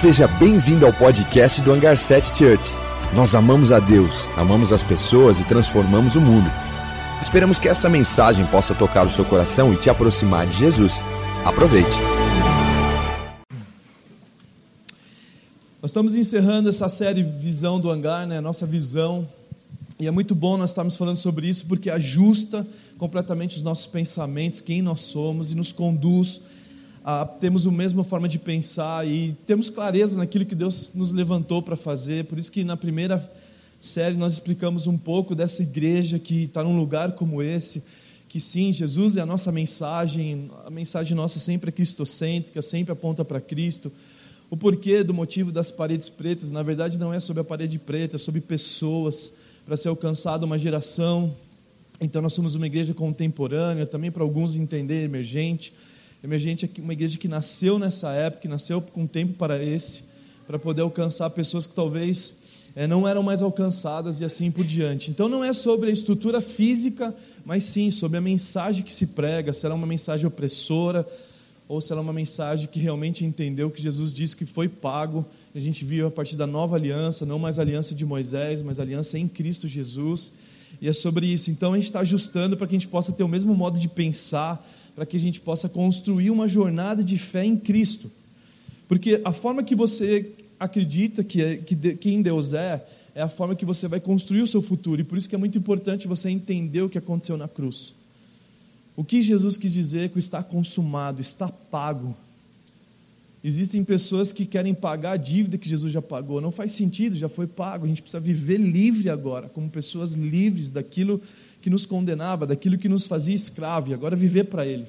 Seja bem-vindo ao podcast do Hangar 7 Church. Nós amamos a Deus, amamos as pessoas e transformamos o mundo. Esperamos que essa mensagem possa tocar o seu coração e te aproximar de Jesus. Aproveite. Nós estamos encerrando essa série Visão do Hangar, né? Nossa visão. E é muito bom nós estarmos falando sobre isso porque ajusta completamente os nossos pensamentos, quem nós somos e nos conduz a termos a mesma forma de pensar e temos clareza naquilo que Deus nos levantou para fazer. Por isso que na primeira série nós explicamos um pouco dessa igreja que está num lugar como esse, que sim, Jesus é a nossa mensagem, a mensagem nossa sempre é cristocêntrica, sempre aponta para Cristo. O porquê do motivo das paredes pretas, na verdade não é sobre a parede preta, é sobre pessoas, para ser alcançada uma geração. Então nós somos uma igreja contemporânea, também para alguns entender, emergente. Emergente é uma igreja que nasceu nessa época, que nasceu com tempo para esse, para poder alcançar pessoas que talvez é, não eram mais alcançadas e assim por diante. Então não é sobre a estrutura física, mas sim sobre a mensagem que se prega, será uma mensagem opressora, ou será uma mensagem que realmente entendeu que Jesus disse que foi pago, a gente viu a partir da nova aliança, não mais aliança de Moisés, mas aliança em Cristo Jesus, e é sobre isso. Então a gente está ajustando para que a gente possa ter o mesmo modo de pensar, para que a gente possa construir uma jornada de fé em Cristo. Porque a forma que você acredita que, é, que de, quem Deus é, é a forma que você vai construir o seu futuro. E por isso que é muito importante você entender o que aconteceu na cruz. O que Jesus quis dizer com está consumado, está pago. Existem pessoas que querem pagar a dívida que Jesus já pagou. Não faz sentido, já foi pago. A gente precisa viver livre agora, como pessoas livres daquilo que nos condenava, daquilo que nos fazia escravo, e agora viver para Ele.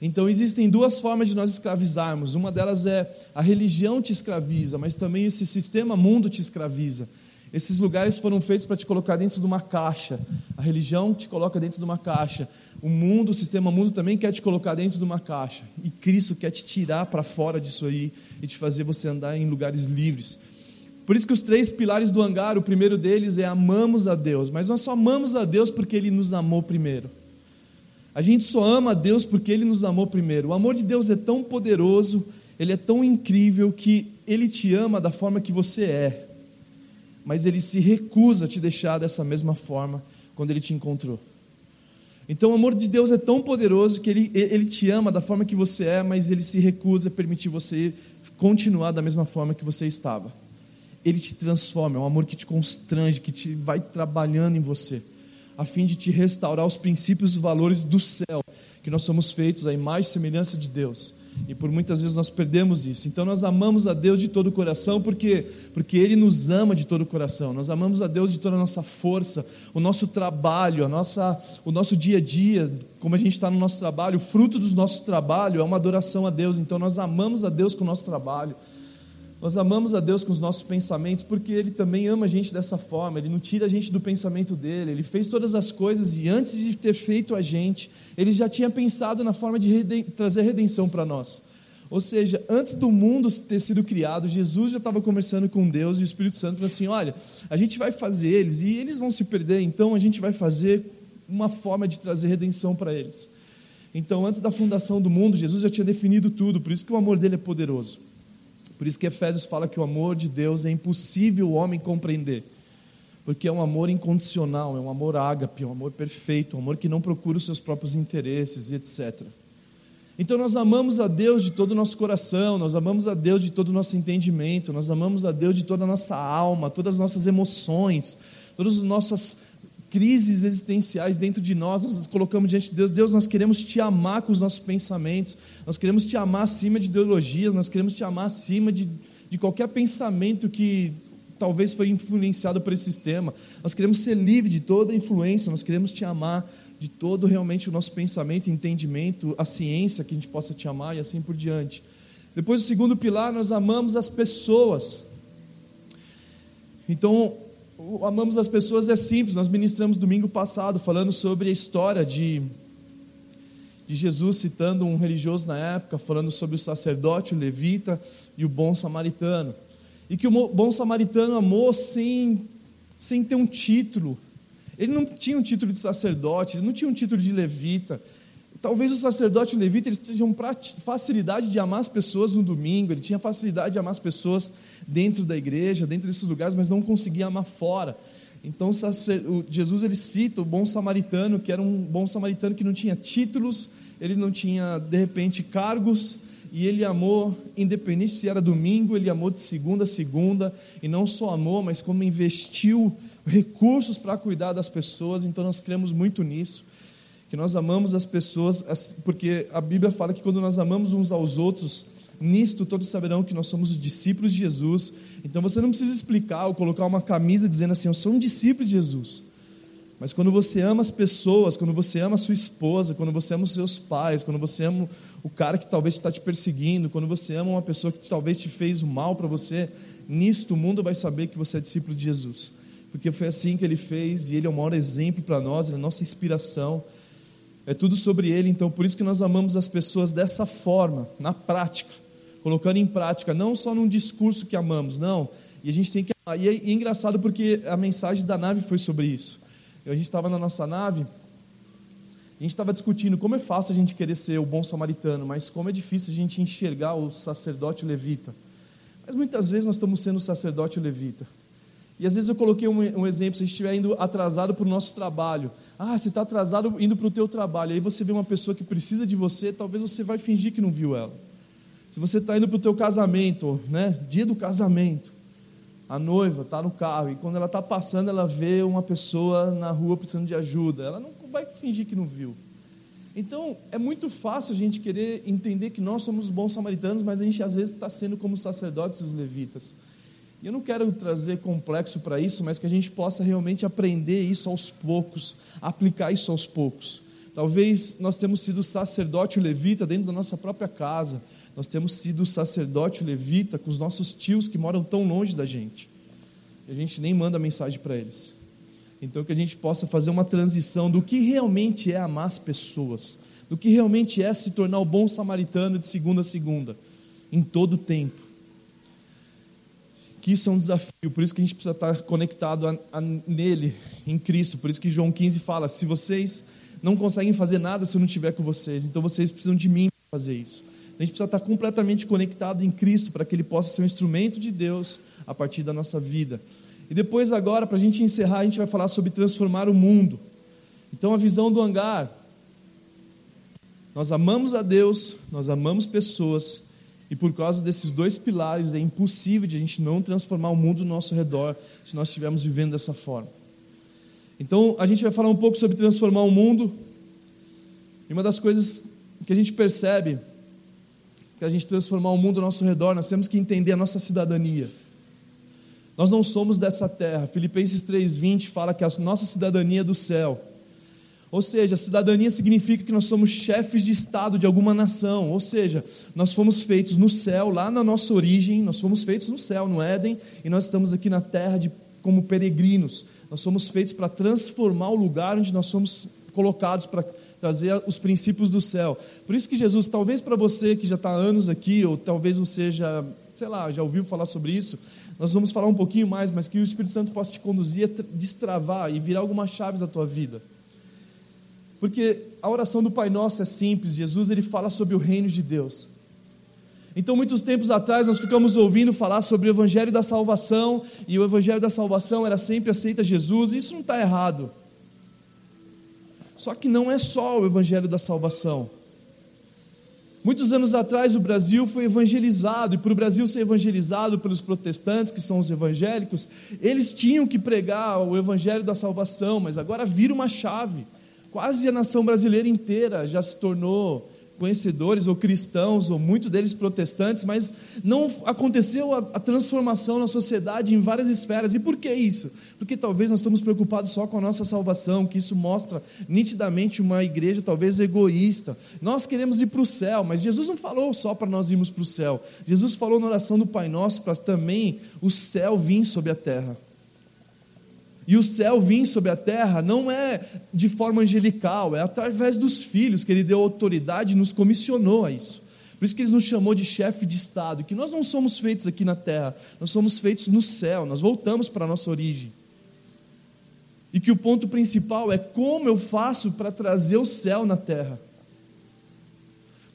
Então existem duas formas de nós escravizarmos. Uma delas é a religião te escraviza, mas também esse sistema mundo te escraviza. Esses lugares foram feitos para te colocar dentro de uma caixa. A religião te coloca dentro de uma caixa. O mundo, o sistema mundo também quer te colocar dentro de uma caixa. E Cristo quer te tirar para fora disso aí e te fazer você andar em lugares livres. Por isso que os três pilares do hangar, o primeiro deles é amamos a Deus, mas nós só amamos a Deus porque Ele nos amou primeiro. A gente só ama a Deus porque Ele nos amou primeiro. O amor de Deus é tão poderoso, Ele é tão incrível que Ele te ama da forma que você é mas ele se recusa a te deixar dessa mesma forma quando ele te encontrou. Então o amor de Deus é tão poderoso que ele, ele te ama da forma que você é, mas ele se recusa a permitir você continuar da mesma forma que você estava. Ele te transforma, é um amor que te constrange, que te vai trabalhando em você, a fim de te restaurar os princípios e valores do céu, que nós somos feitos à imagem e semelhança de Deus. E por muitas vezes nós perdemos isso. Então nós amamos a Deus de todo o coração, porque porque ele nos ama de todo o coração. Nós amamos a Deus de toda a nossa força, o nosso trabalho, a nossa o nosso dia a dia, como a gente está no nosso trabalho, o fruto do nosso trabalho é uma adoração a Deus. Então nós amamos a Deus com o nosso trabalho. Nós amamos a Deus com os nossos pensamentos porque Ele também ama a gente dessa forma, Ele não tira a gente do pensamento dele, Ele fez todas as coisas e antes de ter feito a gente, Ele já tinha pensado na forma de reden trazer redenção para nós. Ou seja, antes do mundo ter sido criado, Jesus já estava conversando com Deus e o Espírito Santo falou assim: olha, a gente vai fazer eles e eles vão se perder, então a gente vai fazer uma forma de trazer redenção para eles. Então, antes da fundação do mundo, Jesus já tinha definido tudo, por isso que o amor dele é poderoso. Por isso que Efésios fala que o amor de Deus é impossível o homem compreender. Porque é um amor incondicional, é um amor ágape, é um amor perfeito, um amor que não procura os seus próprios interesses e etc. Então nós amamos a Deus de todo o nosso coração, nós amamos a Deus de todo o nosso entendimento, nós amamos a Deus de toda a nossa alma, todas as nossas emoções, todas as nossas crises existenciais dentro de nós, nós colocamos diante de Deus, Deus, nós queremos te amar com os nossos pensamentos, nós queremos te amar acima de ideologias, nós queremos te amar acima de, de qualquer pensamento que talvez foi influenciado por esse sistema, nós queremos ser livre de toda influência, nós queremos te amar de todo realmente o nosso pensamento, entendimento, a ciência que a gente possa te amar e assim por diante. Depois, o segundo pilar, nós amamos as pessoas. Então, o Amamos as Pessoas é simples. Nós ministramos domingo passado falando sobre a história de, de Jesus citando um religioso na época, falando sobre o sacerdote, o levita e o bom samaritano. E que o bom samaritano amou sem, sem ter um título. Ele não tinha um título de sacerdote, ele não tinha um título de levita. Talvez o sacerdote levita eles tenham facilidade de amar as pessoas no domingo, ele tinha facilidade de amar as pessoas dentro da igreja, dentro desses lugares, mas não conseguia amar fora. Então Jesus ele cita o bom samaritano, que era um bom samaritano que não tinha títulos, ele não tinha de repente cargos, e ele amou, independente se era domingo, ele amou de segunda a segunda, e não só amou, mas como investiu recursos para cuidar das pessoas, então nós cremos muito nisso que nós amamos as pessoas, porque a Bíblia fala que quando nós amamos uns aos outros, nisto todos saberão que nós somos discípulos de Jesus. Então você não precisa explicar ou colocar uma camisa dizendo assim, eu sou um discípulo de Jesus. Mas quando você ama as pessoas, quando você ama a sua esposa, quando você ama os seus pais, quando você ama o cara que talvez está te perseguindo, quando você ama uma pessoa que talvez te fez mal para você, nisto o mundo vai saber que você é discípulo de Jesus. Porque foi assim que ele fez e ele é o maior exemplo para nós, ele é a nossa inspiração. É tudo sobre Ele, então por isso que nós amamos as pessoas dessa forma, na prática, colocando em prática, não só num discurso que amamos, não. E a gente tem que amar. E é, é engraçado porque a mensagem da nave foi sobre isso. A gente estava na nossa nave, a gente estava discutindo como é fácil a gente querer ser o bom samaritano, mas como é difícil a gente enxergar o sacerdote levita. Mas muitas vezes nós estamos sendo o sacerdote levita. E às vezes eu coloquei um, um exemplo, se a gente estiver indo atrasado para o nosso trabalho. Ah, você está atrasado indo para o teu trabalho. Aí você vê uma pessoa que precisa de você, talvez você vai fingir que não viu ela. Se você está indo para o teu casamento, né? dia do casamento, a noiva está no carro e quando ela está passando, ela vê uma pessoa na rua precisando de ajuda. Ela não vai fingir que não viu. Então, é muito fácil a gente querer entender que nós somos bons samaritanos, mas a gente às vezes está sendo como sacerdotes e os levitas. E eu não quero trazer complexo para isso, mas que a gente possa realmente aprender isso aos poucos, aplicar isso aos poucos. Talvez nós temos sido sacerdote levita dentro da nossa própria casa, nós temos sido sacerdote levita com os nossos tios que moram tão longe da gente, e a gente nem manda mensagem para eles. Então, que a gente possa fazer uma transição do que realmente é amar as pessoas, do que realmente é se tornar o bom samaritano de segunda a segunda, em todo o tempo que isso é um desafio, por isso que a gente precisa estar conectado a, a, nele, em Cristo. Por isso que João 15 fala: se vocês não conseguem fazer nada se eu não estiver com vocês, então vocês precisam de mim para fazer isso. A gente precisa estar completamente conectado em Cristo para que Ele possa ser um instrumento de Deus a partir da nossa vida. E depois, agora, para a gente encerrar, a gente vai falar sobre transformar o mundo. Então, a visão do hangar. Nós amamos a Deus, nós amamos pessoas, e por causa desses dois pilares, é impossível de a gente não transformar o mundo ao nosso redor se nós estivermos vivendo dessa forma. Então, a gente vai falar um pouco sobre transformar o mundo. E uma das coisas que a gente percebe que a gente transformar o mundo ao nosso redor, nós temos que entender a nossa cidadania. Nós não somos dessa terra. Filipenses 3:20 fala que a nossa cidadania é do céu. Ou seja, cidadania significa que nós somos chefes de Estado de alguma nação. Ou seja, nós fomos feitos no céu, lá na nossa origem, nós fomos feitos no céu, no Éden, e nós estamos aqui na terra de, como peregrinos. Nós somos feitos para transformar o lugar onde nós somos colocados para trazer os princípios do céu. Por isso que Jesus, talvez para você que já está há anos aqui, ou talvez você já, sei lá, já ouviu falar sobre isso, nós vamos falar um pouquinho mais, mas que o Espírito Santo possa te conduzir destravar e virar algumas chaves da tua vida. Porque a oração do Pai Nosso é simples, Jesus ele fala sobre o reino de Deus. Então, muitos tempos atrás, nós ficamos ouvindo falar sobre o Evangelho da Salvação, e o Evangelho da Salvação era sempre aceita Jesus, e isso não está errado. Só que não é só o Evangelho da Salvação. Muitos anos atrás, o Brasil foi evangelizado, e para o Brasil ser evangelizado pelos protestantes, que são os evangélicos, eles tinham que pregar o Evangelho da Salvação, mas agora vira uma chave. Quase a nação brasileira inteira já se tornou conhecedores ou cristãos, ou muitos deles protestantes, mas não aconteceu a, a, transformação na sociedade em várias esferas. E por que isso? Porque talvez nós estamos preocupados só com a nossa salvação, que isso mostra nitidamente uma igreja talvez egoísta. Nós queremos ir para o céu, mas Jesus não falou só para nós irmos para o céu. Jesus falou na oração do Pai Nosso para também o céu vir sobre a terra. E o céu vir sobre a terra não é de forma angelical, é através dos filhos que ele deu autoridade e nos comissionou a isso. Por isso que ele nos chamou de chefe de Estado, que nós não somos feitos aqui na terra, nós somos feitos no céu, nós voltamos para a nossa origem. E que o ponto principal é como eu faço para trazer o céu na terra.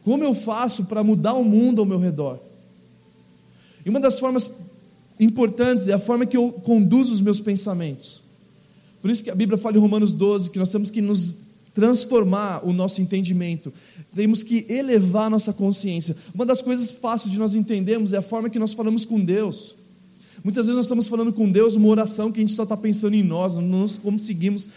Como eu faço para mudar o mundo ao meu redor? E uma das formas importantes é a forma que eu conduzo os meus pensamentos. Por isso que a Bíblia fala em Romanos 12 que nós temos que nos transformar o nosso entendimento, temos que elevar a nossa consciência. Uma das coisas fáceis de nós entendermos é a forma que nós falamos com Deus. Muitas vezes nós estamos falando com Deus uma oração que a gente só está pensando em nós, não conseguimos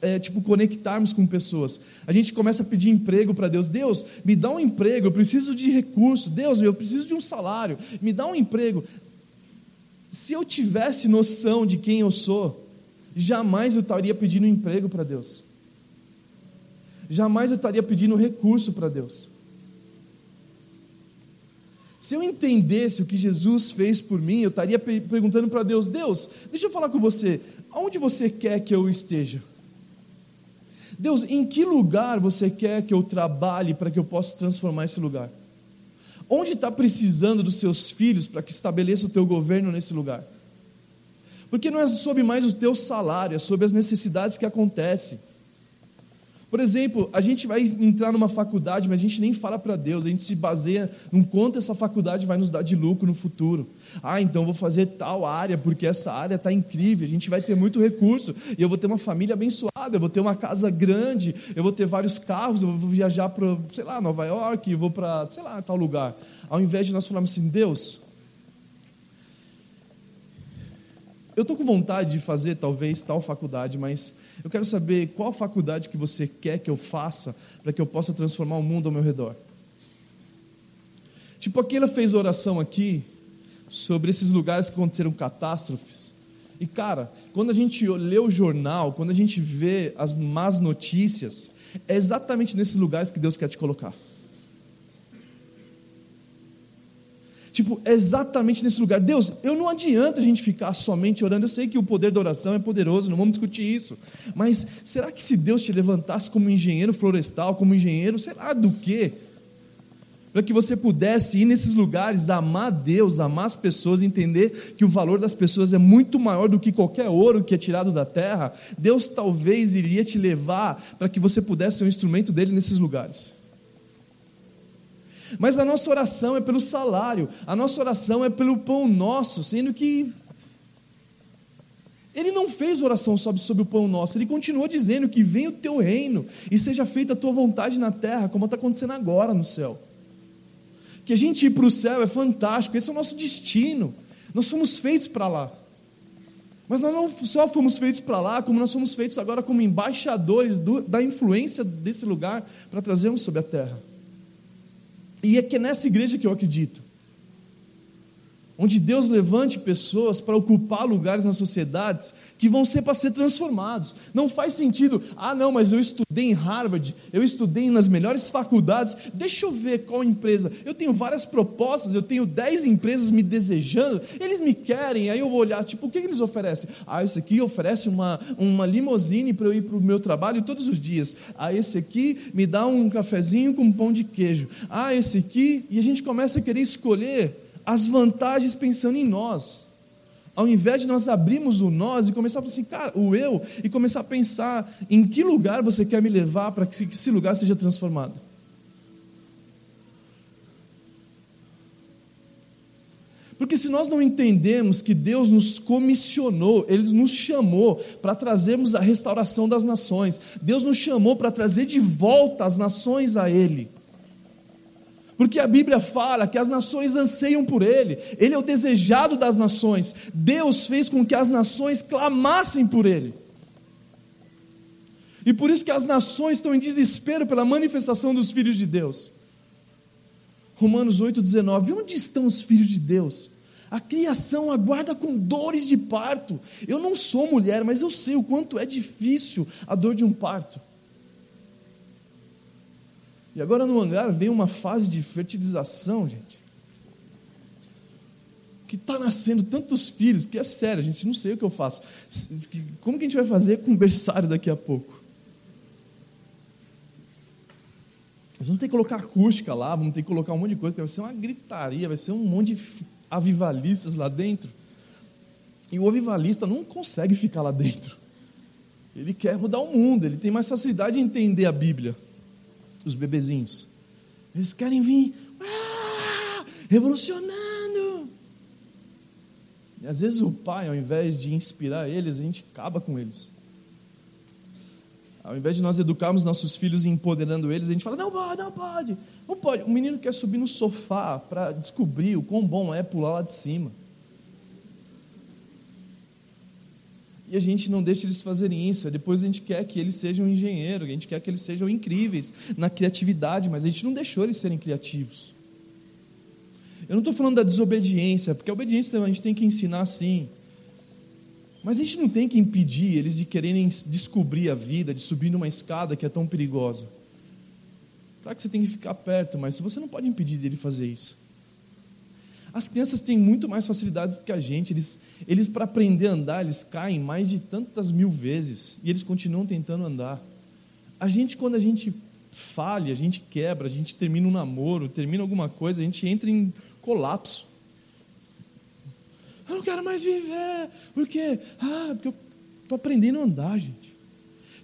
é, tipo, conectarmos com pessoas. A gente começa a pedir emprego para Deus. Deus, me dá um emprego, eu preciso de recurso. Deus, eu preciso de um salário, me dá um emprego. Se eu tivesse noção de quem eu sou, jamais eu estaria pedindo emprego para Deus. Jamais eu estaria pedindo recurso para Deus. Se eu entendesse o que Jesus fez por mim, eu estaria perguntando para Deus: Deus, deixa eu falar com você, aonde você quer que eu esteja? Deus, em que lugar você quer que eu trabalhe para que eu possa transformar esse lugar? Onde está precisando dos seus filhos para que estabeleça o teu governo nesse lugar? Porque não é sobre mais o teu salário, é sobre as necessidades que acontecem. Por exemplo, a gente vai entrar numa faculdade, mas a gente nem fala para Deus, a gente se baseia no quanto essa faculdade vai nos dar de lucro no futuro. Ah, então vou fazer tal área, porque essa área está incrível, a gente vai ter muito recurso, e eu vou ter uma família abençoada, eu vou ter uma casa grande, eu vou ter vários carros, eu vou viajar para, sei lá, Nova York, eu vou para, sei lá, tal lugar. Ao invés de nós falarmos assim, Deus, eu estou com vontade de fazer talvez tal faculdade, mas eu quero saber qual faculdade que você quer que eu faça para que eu possa transformar o mundo ao meu redor. Tipo, aquela fez oração aqui sobre esses lugares que aconteceram catástrofes. E cara, quando a gente lê o jornal, quando a gente vê as más notícias, é exatamente nesses lugares que Deus quer te colocar. Tipo, exatamente nesse lugar. Deus, eu não adianta a gente ficar somente orando. Eu sei que o poder da oração é poderoso, não vamos discutir isso. Mas será que se Deus te levantasse como engenheiro florestal, como engenheiro, sei lá do quê? Para que você pudesse ir nesses lugares, amar Deus, amar as pessoas, entender que o valor das pessoas é muito maior do que qualquer ouro que é tirado da terra, Deus talvez iria te levar para que você pudesse ser um instrumento dele nesses lugares. Mas a nossa oração é pelo salário, a nossa oração é pelo pão nosso, sendo que ele não fez oração sobre, sobre o pão nosso, ele continuou dizendo que venha o teu reino e seja feita a tua vontade na terra, como está acontecendo agora no céu. Que a gente ir para o céu é fantástico, esse é o nosso destino, nós somos feitos para lá. Mas nós não só fomos feitos para lá, como nós somos feitos agora como embaixadores do, da influência desse lugar para trazermos sobre a terra. E é que é nessa igreja que eu acredito onde Deus levante pessoas para ocupar lugares nas sociedades que vão ser para ser transformados. Não faz sentido, ah, não, mas eu estudei em Harvard, eu estudei nas melhores faculdades, deixa eu ver qual empresa. Eu tenho várias propostas, eu tenho dez empresas me desejando, eles me querem, aí eu vou olhar, tipo, o que eles oferecem? Ah, esse aqui oferece uma, uma limousine para eu ir para o meu trabalho todos os dias. Ah, esse aqui me dá um cafezinho com pão de queijo. Ah, esse aqui, e a gente começa a querer escolher as vantagens pensando em nós. Ao invés de nós abrirmos o nós e começar a falar assim, cara, o eu, e começar a pensar em que lugar você quer me levar para que esse lugar seja transformado. Porque se nós não entendemos que Deus nos comissionou, Ele nos chamou para trazermos a restauração das nações, Deus nos chamou para trazer de volta as nações a Ele. Porque a Bíblia fala que as nações anseiam por Ele, Ele é o desejado das nações. Deus fez com que as nações clamassem por Ele. E por isso que as nações estão em desespero pela manifestação dos filhos de Deus. Romanos 8,19: Onde estão os filhos de Deus? A criação aguarda com dores de parto. Eu não sou mulher, mas eu sei o quanto é difícil a dor de um parto. E agora no hangar vem uma fase de fertilização, gente. Que está nascendo tantos filhos, que é sério, a gente não sei o que eu faço. Como que a gente vai fazer com o berçário daqui a pouco? Nós vamos ter que colocar acústica lá, vamos ter que colocar um monte de coisa, vai ser uma gritaria, vai ser um monte de avivalistas lá dentro. E o avivalista não consegue ficar lá dentro. Ele quer mudar o mundo, ele tem mais facilidade em entender a Bíblia os bebezinhos. Eles querem vir ah, revolucionando. E às vezes o pai, ao invés de inspirar eles, a gente acaba com eles. Ao invés de nós educarmos nossos filhos e empoderando eles, a gente fala: não pode, não pode, não pode. O menino quer subir no sofá para descobrir o quão bom é pular lá de cima. E a gente não deixa eles fazerem isso. Depois a gente quer que eles sejam engenheiros, a gente quer que eles sejam incríveis na criatividade, mas a gente não deixou eles serem criativos. Eu não estou falando da desobediência, porque a obediência a gente tem que ensinar sim. Mas a gente não tem que impedir eles de quererem descobrir a vida, de subir numa escada que é tão perigosa. Claro que você tem que ficar perto, mas você não pode impedir dele fazer isso. As crianças têm muito mais facilidades que a gente. Eles, eles para aprender a andar, eles caem mais de tantas mil vezes e eles continuam tentando andar. A gente, quando a gente falha, a gente quebra, a gente termina um namoro, termina alguma coisa, a gente entra em colapso. Eu não quero mais viver, porque ah, porque eu estou aprendendo a andar, gente.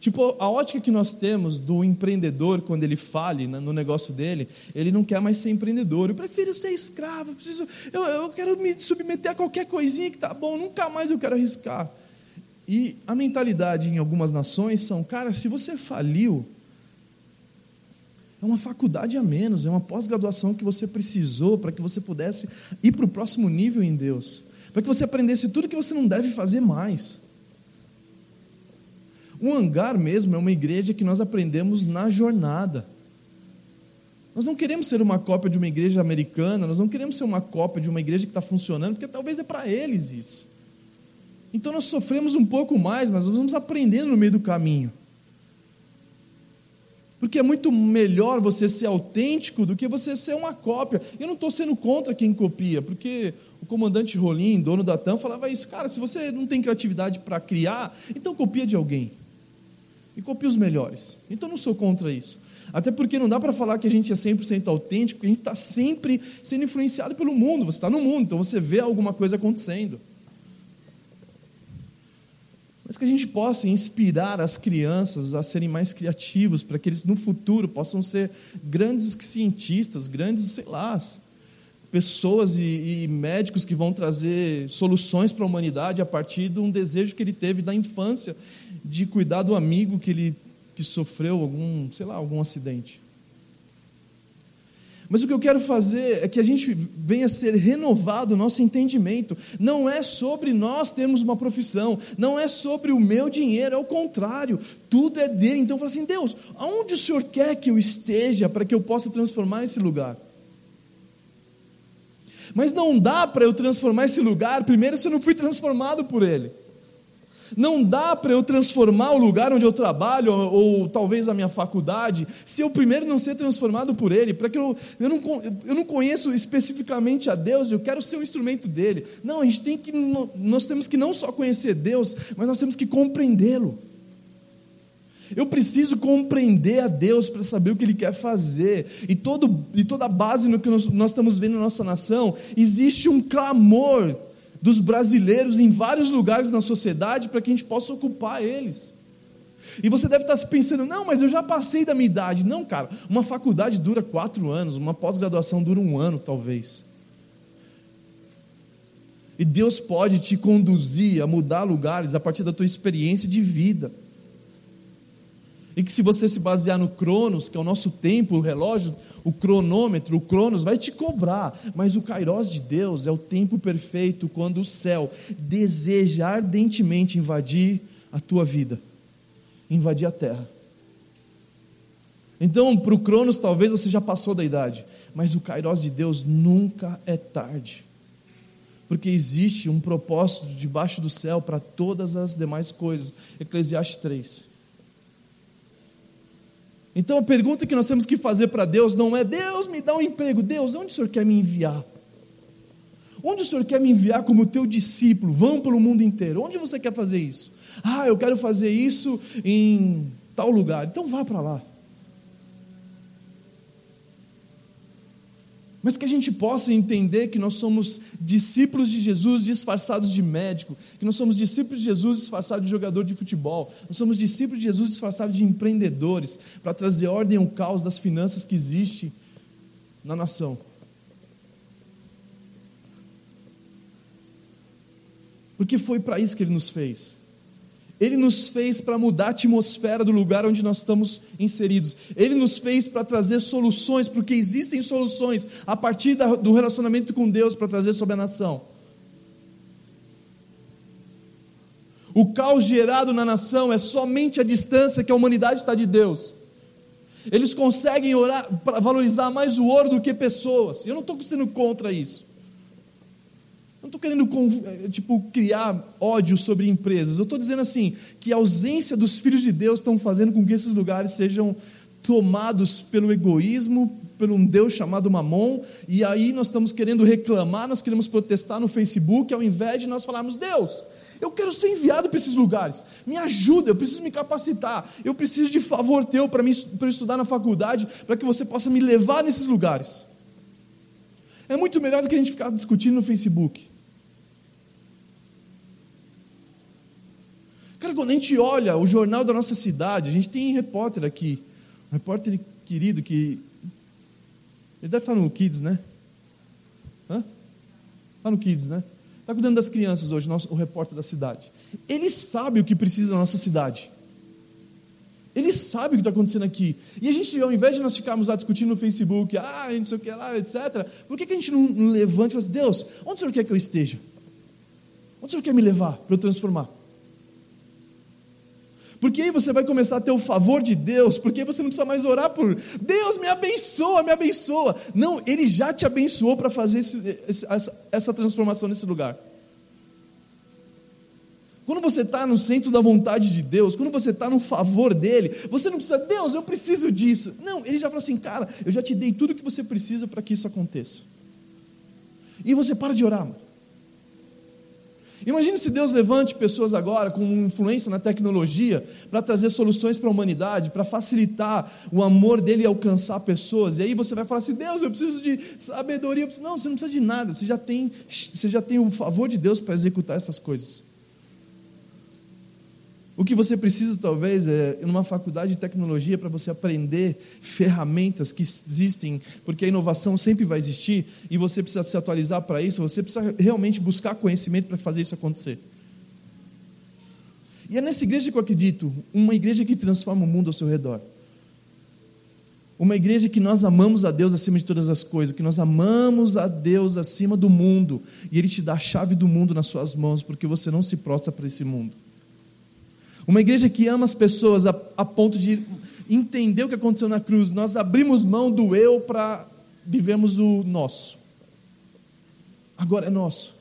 Tipo, a ótica que nós temos do empreendedor quando ele fale no negócio dele, ele não quer mais ser empreendedor. Eu prefiro ser escravo, eu, preciso, eu, eu quero me submeter a qualquer coisinha que tá bom, nunca mais eu quero arriscar. E a mentalidade em algumas nações são, cara, se você faliu, é uma faculdade a menos, é uma pós-graduação que você precisou para que você pudesse ir para o próximo nível em Deus, para que você aprendesse tudo que você não deve fazer mais. Um hangar mesmo é uma igreja que nós aprendemos na jornada. Nós não queremos ser uma cópia de uma igreja americana, nós não queremos ser uma cópia de uma igreja que está funcionando, porque talvez é para eles isso. Então nós sofremos um pouco mais, mas nós vamos aprendendo no meio do caminho. Porque é muito melhor você ser autêntico do que você ser uma cópia. Eu não estou sendo contra quem copia, porque o comandante Rolim, dono da TAM, falava isso. Cara, se você não tem criatividade para criar, então copia de alguém e copie os melhores. Então não sou contra isso. Até porque não dá para falar que a gente é 100% autêntico, porque a gente está sempre sendo influenciado pelo mundo. Você está no mundo, então você vê alguma coisa acontecendo. Mas que a gente possa inspirar as crianças a serem mais criativos, para que eles no futuro possam ser grandes cientistas, grandes, sei lá, pessoas e, e médicos que vão trazer soluções para a humanidade a partir de um desejo que ele teve da infância de cuidar do amigo que ele que sofreu algum, sei lá, algum acidente. Mas o que eu quero fazer é que a gente venha ser renovado o nosso entendimento. Não é sobre nós termos uma profissão, não é sobre o meu dinheiro, é o contrário. Tudo é dele. Então eu falo assim: Deus, aonde o Senhor quer que eu esteja para que eu possa transformar esse lugar? Mas não dá para eu transformar esse lugar primeiro se eu não fui transformado por ele. Não dá para eu transformar o lugar onde eu trabalho, ou, ou, talvez a minha faculdade, se eu primeiro não ser transformado por Ele, para que eu, eu, não, eu não conheço especificamente a Deus, eu quero ser um instrumento dele. Não, a gente tem que, nós temos que não só conhecer Deus, mas nós temos que compreendê-lo. Eu preciso compreender a Deus para saber o que Ele quer fazer. E, todo, e toda base no que nós, nós estamos vendo na nossa nação, existe um clamor dos brasileiros em vários lugares na sociedade para que a gente possa ocupar eles. E você deve estar se pensando, não, mas eu já passei da minha idade. Não, cara, uma faculdade dura quatro anos, uma pós-graduação dura um ano, talvez. E Deus pode te conduzir a mudar lugares a partir da tua experiência de vida. E que se você se basear no Cronos, que é o nosso tempo, o relógio, o cronômetro, o Cronos vai te cobrar, mas o Kairos de Deus é o tempo perfeito quando o céu deseja ardentemente invadir a tua vida, invadir a terra. Então, para o Cronos, talvez você já passou da idade, mas o Kairos de Deus nunca é tarde, porque existe um propósito debaixo do céu para todas as demais coisas. Eclesiastes 3. Então a pergunta que nós temos que fazer para Deus não é: Deus me dá um emprego, Deus, onde o Senhor quer me enviar? Onde o Senhor quer me enviar como teu discípulo? Vamos pelo mundo inteiro. Onde você quer fazer isso? Ah, eu quero fazer isso em tal lugar. Então vá para lá. Mas que a gente possa entender que nós somos discípulos de Jesus disfarçados de médico, que nós somos discípulos de Jesus disfarçados de jogador de futebol, nós somos discípulos de Jesus disfarçados de empreendedores, para trazer ordem ao caos das finanças que existe na nação. Porque foi para isso que ele nos fez. Ele nos fez para mudar a atmosfera do lugar onde nós estamos inseridos. Ele nos fez para trazer soluções, porque existem soluções a partir do relacionamento com Deus para trazer sobre a nação. O caos gerado na nação é somente a distância que a humanidade está de Deus. Eles conseguem orar para valorizar mais o ouro do que pessoas. Eu não estou sendo contra isso. Não estou querendo eh, tipo, criar ódio sobre empresas. Eu estou dizendo assim que a ausência dos filhos de Deus estão fazendo com que esses lugares sejam tomados pelo egoísmo, por um Deus chamado Mamon, e aí nós estamos querendo reclamar, nós queremos protestar no Facebook, ao invés de nós falarmos, Deus, eu quero ser enviado para esses lugares. Me ajuda, eu preciso me capacitar. Eu preciso de favor teu para eu estudar na faculdade, para que você possa me levar nesses lugares. É muito melhor do que a gente ficar discutindo no Facebook. Cara, quando a gente olha o jornal da nossa cidade, a gente tem repórter aqui, um repórter querido que. Ele deve estar no Kids, né? Hã? Está no Kids, né? Está cuidando das crianças hoje, nosso, o repórter da cidade. Ele sabe o que precisa na nossa cidade. Ele sabe o que está acontecendo aqui. E a gente, ao invés de nós ficarmos lá discutindo no Facebook, ah, não sei o que lá, etc., por que, que a gente não, não levanta e fala assim, Deus, onde o Senhor quer que eu esteja? Onde o Senhor quer me levar para eu transformar? Porque aí você vai começar a ter o favor de Deus, porque você não precisa mais orar por Deus me abençoa, me abençoa. Não, Ele já te abençoou para fazer esse, essa, essa transformação nesse lugar. Quando você está no centro da vontade de Deus, quando você está no favor dele, você não precisa, Deus, eu preciso disso. Não, ele já fala assim, cara, eu já te dei tudo o que você precisa para que isso aconteça. E você para de orar, mano. Imagine se Deus levante pessoas agora com influência na tecnologia para trazer soluções para a humanidade, para facilitar o amor dele alcançar pessoas. E aí você vai falar assim: Deus, eu preciso de sabedoria. Não, você não precisa de nada. Você já tem, você já tem o favor de Deus para executar essas coisas. O que você precisa, talvez, é numa faculdade de tecnologia para você aprender ferramentas que existem, porque a inovação sempre vai existir e você precisa se atualizar para isso, você precisa realmente buscar conhecimento para fazer isso acontecer. E é nessa igreja que eu acredito, uma igreja que transforma o mundo ao seu redor. Uma igreja que nós amamos a Deus acima de todas as coisas, que nós amamos a Deus acima do mundo, e Ele te dá a chave do mundo nas suas mãos, porque você não se prostra para esse mundo. Uma igreja que ama as pessoas a, a ponto de entender o que aconteceu na cruz. Nós abrimos mão do eu para vivermos o nosso. Agora é nosso.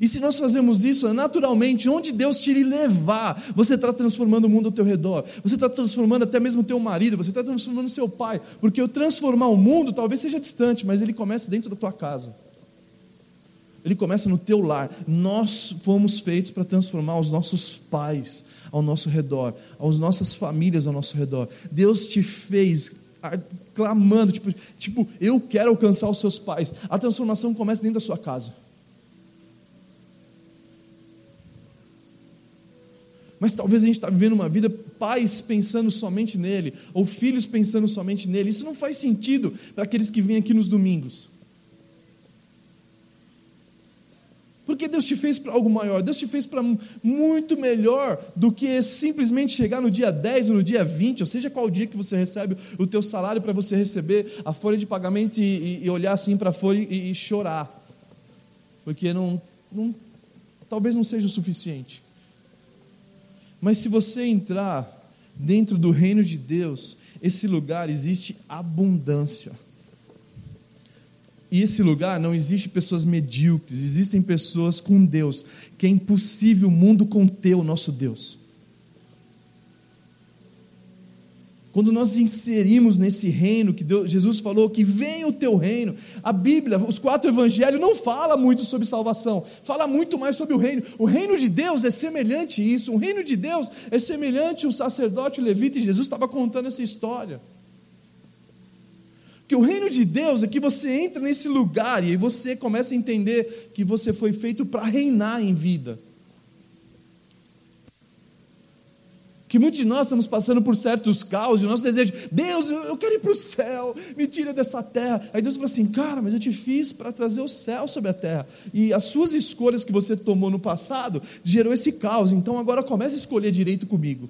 E se nós fazemos isso, naturalmente, onde Deus te levar, você está transformando o mundo ao teu redor, você está transformando até mesmo o teu marido, você está transformando o seu pai, porque o transformar o mundo talvez seja distante, mas ele começa dentro da tua casa. Ele começa no teu lar. Nós fomos feitos para transformar os nossos pais ao nosso redor, as nossas famílias ao nosso redor. Deus te fez clamando, tipo, tipo, eu quero alcançar os seus pais. A transformação começa dentro da sua casa. Mas talvez a gente está vivendo uma vida, pais pensando somente nele, ou filhos pensando somente nele. Isso não faz sentido para aqueles que vêm aqui nos domingos. Porque Deus te fez para algo maior, Deus te fez para muito melhor do que simplesmente chegar no dia 10 ou no dia 20, ou seja, qual dia que você recebe o teu salário para você receber a folha de pagamento e, e olhar assim para a folha e, e, chorar. Porque não, não, talvez não seja o suficiente. Mas se você entrar dentro do reino de Deus, esse lugar existe abundância. E esse lugar não existe pessoas medíocres, existem pessoas com Deus, que é impossível o mundo conter o nosso Deus. Quando nós inserimos nesse reino que Deus, Jesus falou que venha o teu reino, a Bíblia, os quatro evangelhos não fala muito sobre salvação, fala muito mais sobre o reino. O reino de Deus é semelhante a isso. O reino de Deus é semelhante ao sacerdote levita e Jesus estava contando essa história. Que o reino de Deus é que você entra nesse lugar e aí você começa a entender que você foi feito para reinar em vida. Que muitos de nós estamos passando por certos caos, e o nosso desejo, Deus, eu quero ir para o céu, me tira dessa terra. Aí Deus fala assim, cara, mas eu te fiz para trazer o céu sobre a terra. E as suas escolhas que você tomou no passado gerou esse caos, então agora comece a escolher direito comigo.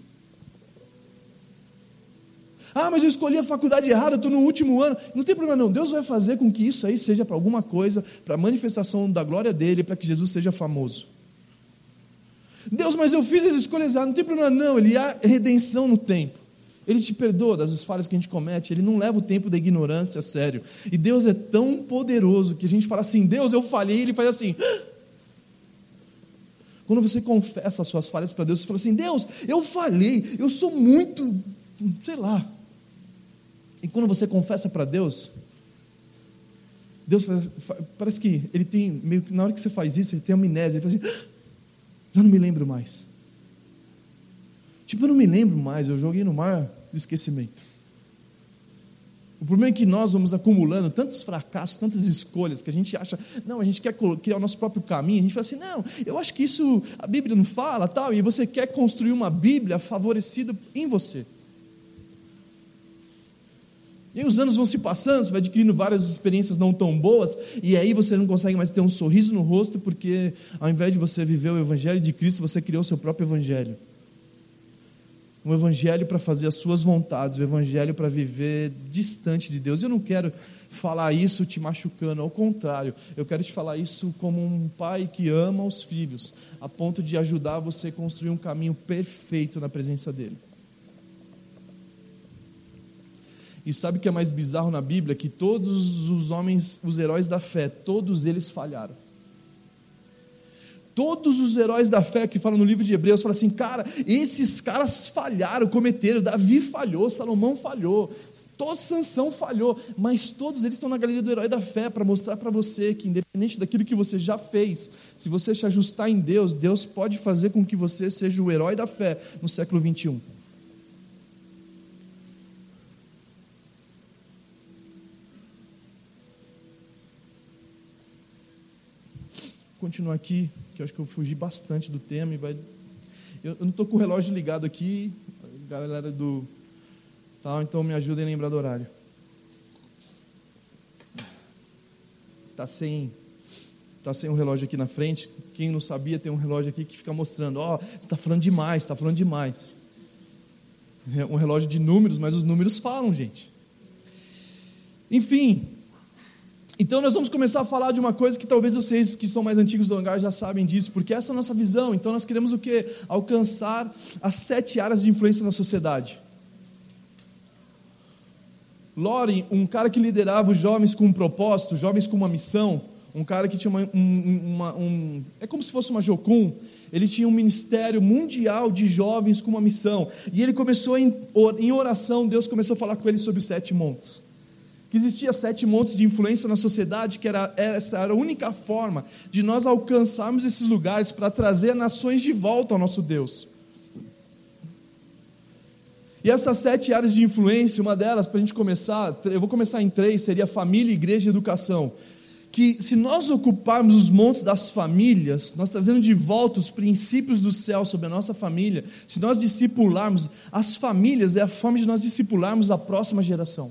Ah, mas eu escolhi a faculdade errada, estou no último ano. Não tem problema não, Deus vai fazer com que isso aí seja para alguma coisa, para a manifestação da glória dele, para que Jesus seja famoso. Deus, mas eu fiz as escolhas erradas, não tem problema não, ele há redenção no tempo. Ele te perdoa das falhas que a gente comete, ele não leva o tempo da ignorância a sério. E Deus é tão poderoso que a gente fala assim: Deus, eu falhei, ele faz assim. Quando você confessa as suas falhas para Deus, você fala assim: Deus, eu falhei, eu sou muito, sei lá. E quando você confessa para Deus, Deus faz, parece que ele tem, meio que na hora que você faz isso, ele tem amnésia, ele fala assim: eu não me lembro mais. Tipo, eu não me lembro mais, eu joguei no mar do esquecimento. O problema é que nós vamos acumulando tantos fracassos, tantas escolhas, que a gente acha, não, a gente quer criar o nosso próprio caminho, a gente fala assim, não, eu acho que isso a Bíblia não fala, tal, e você quer construir uma Bíblia favorecida em você. E os anos vão se passando, você vai adquirindo várias experiências não tão boas, e aí você não consegue mais ter um sorriso no rosto, porque ao invés de você viver o Evangelho de Cristo, você criou o seu próprio Evangelho. Um Evangelho para fazer as suas vontades, um Evangelho para viver distante de Deus. Eu não quero falar isso te machucando, ao contrário, eu quero te falar isso como um pai que ama os filhos, a ponto de ajudar você a construir um caminho perfeito na presença dEle. E sabe o que é mais bizarro na Bíblia? Que todos os homens, os heróis da fé, todos eles falharam. Todos os heróis da fé que falam no livro de Hebreus falam assim, cara, esses caras falharam, cometeram. Davi falhou, Salomão falhou, todo Sansão falhou, mas todos eles estão na galeria do herói da fé para mostrar para você que, independente daquilo que você já fez, se você se ajustar em Deus, Deus pode fazer com que você seja o herói da fé no século 21. Continuar aqui, que eu acho que eu fugi bastante do tema e vai. Eu, eu não estou com o relógio ligado aqui, galera do. Tal, então me ajudem a lembrar do horário. Tá sem. Tá sem um relógio aqui na frente. Quem não sabia tem um relógio aqui que fica mostrando, ó, oh, você está falando demais, está falando demais. É um relógio de números, mas os números falam, gente. Enfim, então nós vamos começar a falar de uma coisa que talvez vocês que são mais antigos do hangar já sabem disso, porque essa é a nossa visão. Então nós queremos o que? Alcançar as sete áreas de influência na sociedade. Loren, um cara que liderava os jovens com um propósito, jovens com uma missão, um cara que tinha uma, um, uma um, é como se fosse uma Jocum, ele tinha um ministério mundial de jovens com uma missão, e ele começou em, em oração, Deus começou a falar com ele sobre sete montes que existia sete montes de influência na sociedade, que era, essa era a única forma de nós alcançarmos esses lugares para trazer nações de volta ao nosso Deus. E essas sete áreas de influência, uma delas, para a gente começar, eu vou começar em três, seria família, igreja e educação. Que se nós ocuparmos os montes das famílias, nós trazendo de volta os princípios do céu sobre a nossa família, se nós discipularmos as famílias, é a forma de nós discipularmos a próxima geração.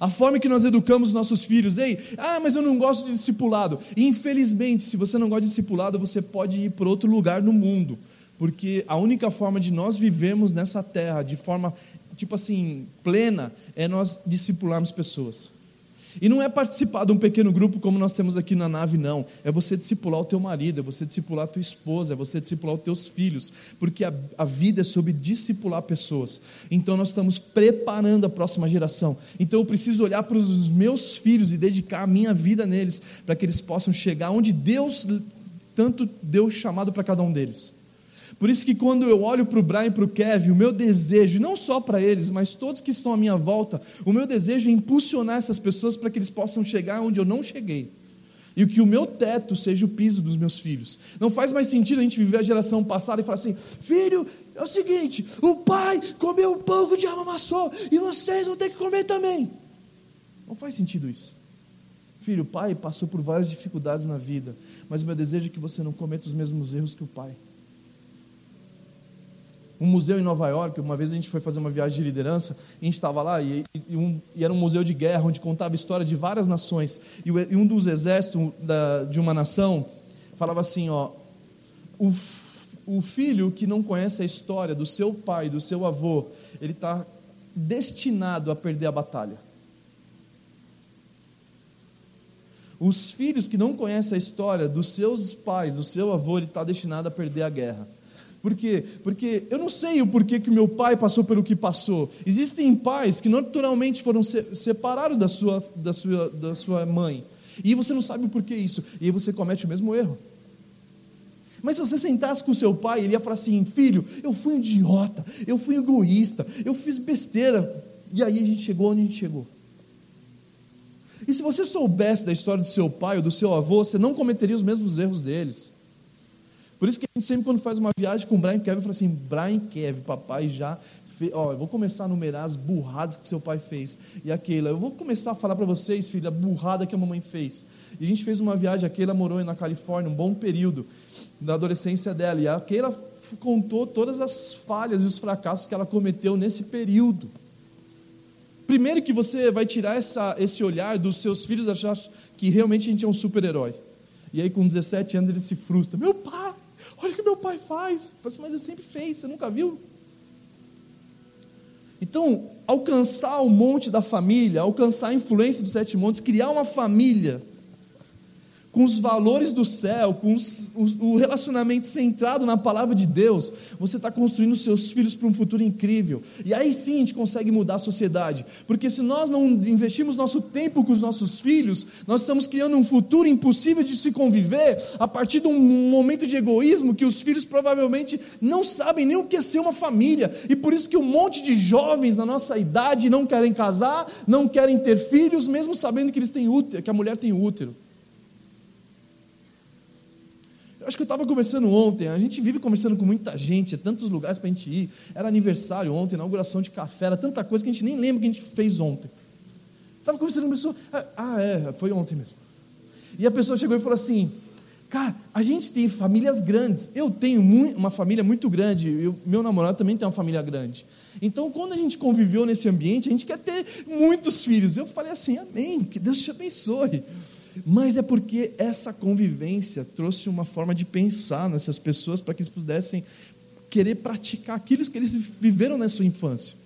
A forma que nós educamos nossos filhos, ei, ah, mas eu não gosto de discipulado. Infelizmente, se você não gosta de discipulado, você pode ir para outro lugar no mundo, porque a única forma de nós vivermos nessa terra de forma, tipo assim, plena, é nós discipularmos pessoas. E não é participar de um pequeno grupo como nós temos aqui na nave, não. É você discipular o teu marido, é você discipular a tua esposa, é você discipular os teus filhos, porque a, a vida é sobre discipular pessoas. Então nós estamos preparando a próxima geração. Então eu preciso olhar para os meus filhos e dedicar a minha vida neles, para que eles possam chegar onde Deus tanto deu chamado para cada um deles. Por isso que quando eu olho para o Brian e para o Kevin, o meu desejo, não só para eles, mas todos que estão à minha volta, o meu desejo é impulsionar essas pessoas para que eles possam chegar onde eu não cheguei. E que o meu teto seja o piso dos meus filhos. Não faz mais sentido a gente viver a geração passada e falar assim: filho, é o seguinte, o pai comeu um pão que o diabo amassou, e vocês vão ter que comer também. Não faz sentido isso. Filho, o pai passou por várias dificuldades na vida, mas o meu desejo é que você não cometa os mesmos erros que o pai. Um museu em Nova York. Uma vez a gente foi fazer uma viagem de liderança, a gente estava lá, e, e, um, e, era um museu de guerra, onde contava a história de várias nações. E, e um dos exércitos da, de uma nação falava assim: ó, o, o filho que não conhece a história do seu pai, do seu avô, ele está destinado a perder a batalha. Os filhos que não conhecem a história dos seus pais, do seu avô, ele está destinado a perder a guerra. Por quê? Porque eu não sei o porquê que meu pai passou pelo que passou. Existem pais que naturalmente foram separados da sua, da sua, da sua mãe. E você não sabe o porquê isso. E aí você comete o mesmo erro. Mas se você sentasse com seu pai, ele ia falar assim: Filho, eu fui um idiota, eu fui egoísta, eu fiz besteira. E aí a gente chegou onde a gente chegou. E se você soubesse da história do seu pai ou do seu avô, você não cometeria os mesmos erros deles. Por isso que a gente sempre, quando faz uma viagem com o Brian Kevin, fala assim: Brian Kevin, papai já. Fez, ó, eu vou começar a numerar as burradas que seu pai fez. E aquela, eu vou começar a falar para vocês, filha, a burrada que a mamãe fez. E a gente fez uma viagem, aquela morou na Califórnia um bom período da adolescência dela. E aquela contou todas as falhas e os fracassos que ela cometeu nesse período. Primeiro que você vai tirar essa, esse olhar dos seus filhos achar que realmente a gente é um super-herói. E aí com 17 anos ele se frustra. Meu pai, olha o que meu pai faz. Assim, mas eu sempre fez, você nunca viu? Então, alcançar o monte da família, alcançar a influência dos sete montes, criar uma família com os valores do céu, com os, o, o, relacionamento centrado na palavra de Deus, você está construindo seus filhos para um futuro incrível. E aí sim a gente consegue mudar a sociedade. Porque se nós não investimos nosso tempo com os nossos filhos, nós estamos criando um futuro impossível de se conviver a partir de um momento de egoísmo que os filhos provavelmente não sabem nem o que é ser uma família. E por isso que um monte de jovens na nossa idade não querem casar, não querem ter filhos, mesmo sabendo que eles têm útero, que a mulher tem útero. Eu acho que eu estava conversando ontem, a gente vive conversando com muita gente, é tantos lugares para a gente ir. Era aniversário ontem, inauguração de café, era tanta coisa que a gente nem lembra que a gente fez ontem. Estava conversando com uma pessoa, ah, ah, é, foi ontem mesmo. E a pessoa chegou e falou assim: Cara, a gente tem famílias grandes. Eu tenho uma família muito grande, e meu namorado também tem uma família grande. Então, quando a gente conviveu nesse ambiente, a gente quer ter muitos filhos. Eu falei assim: Amém, que Deus te abençoe mas é porque essa convivência trouxe uma forma de pensar nessas pessoas para que eles pudessem querer praticar aquilo que eles viveram na sua infância.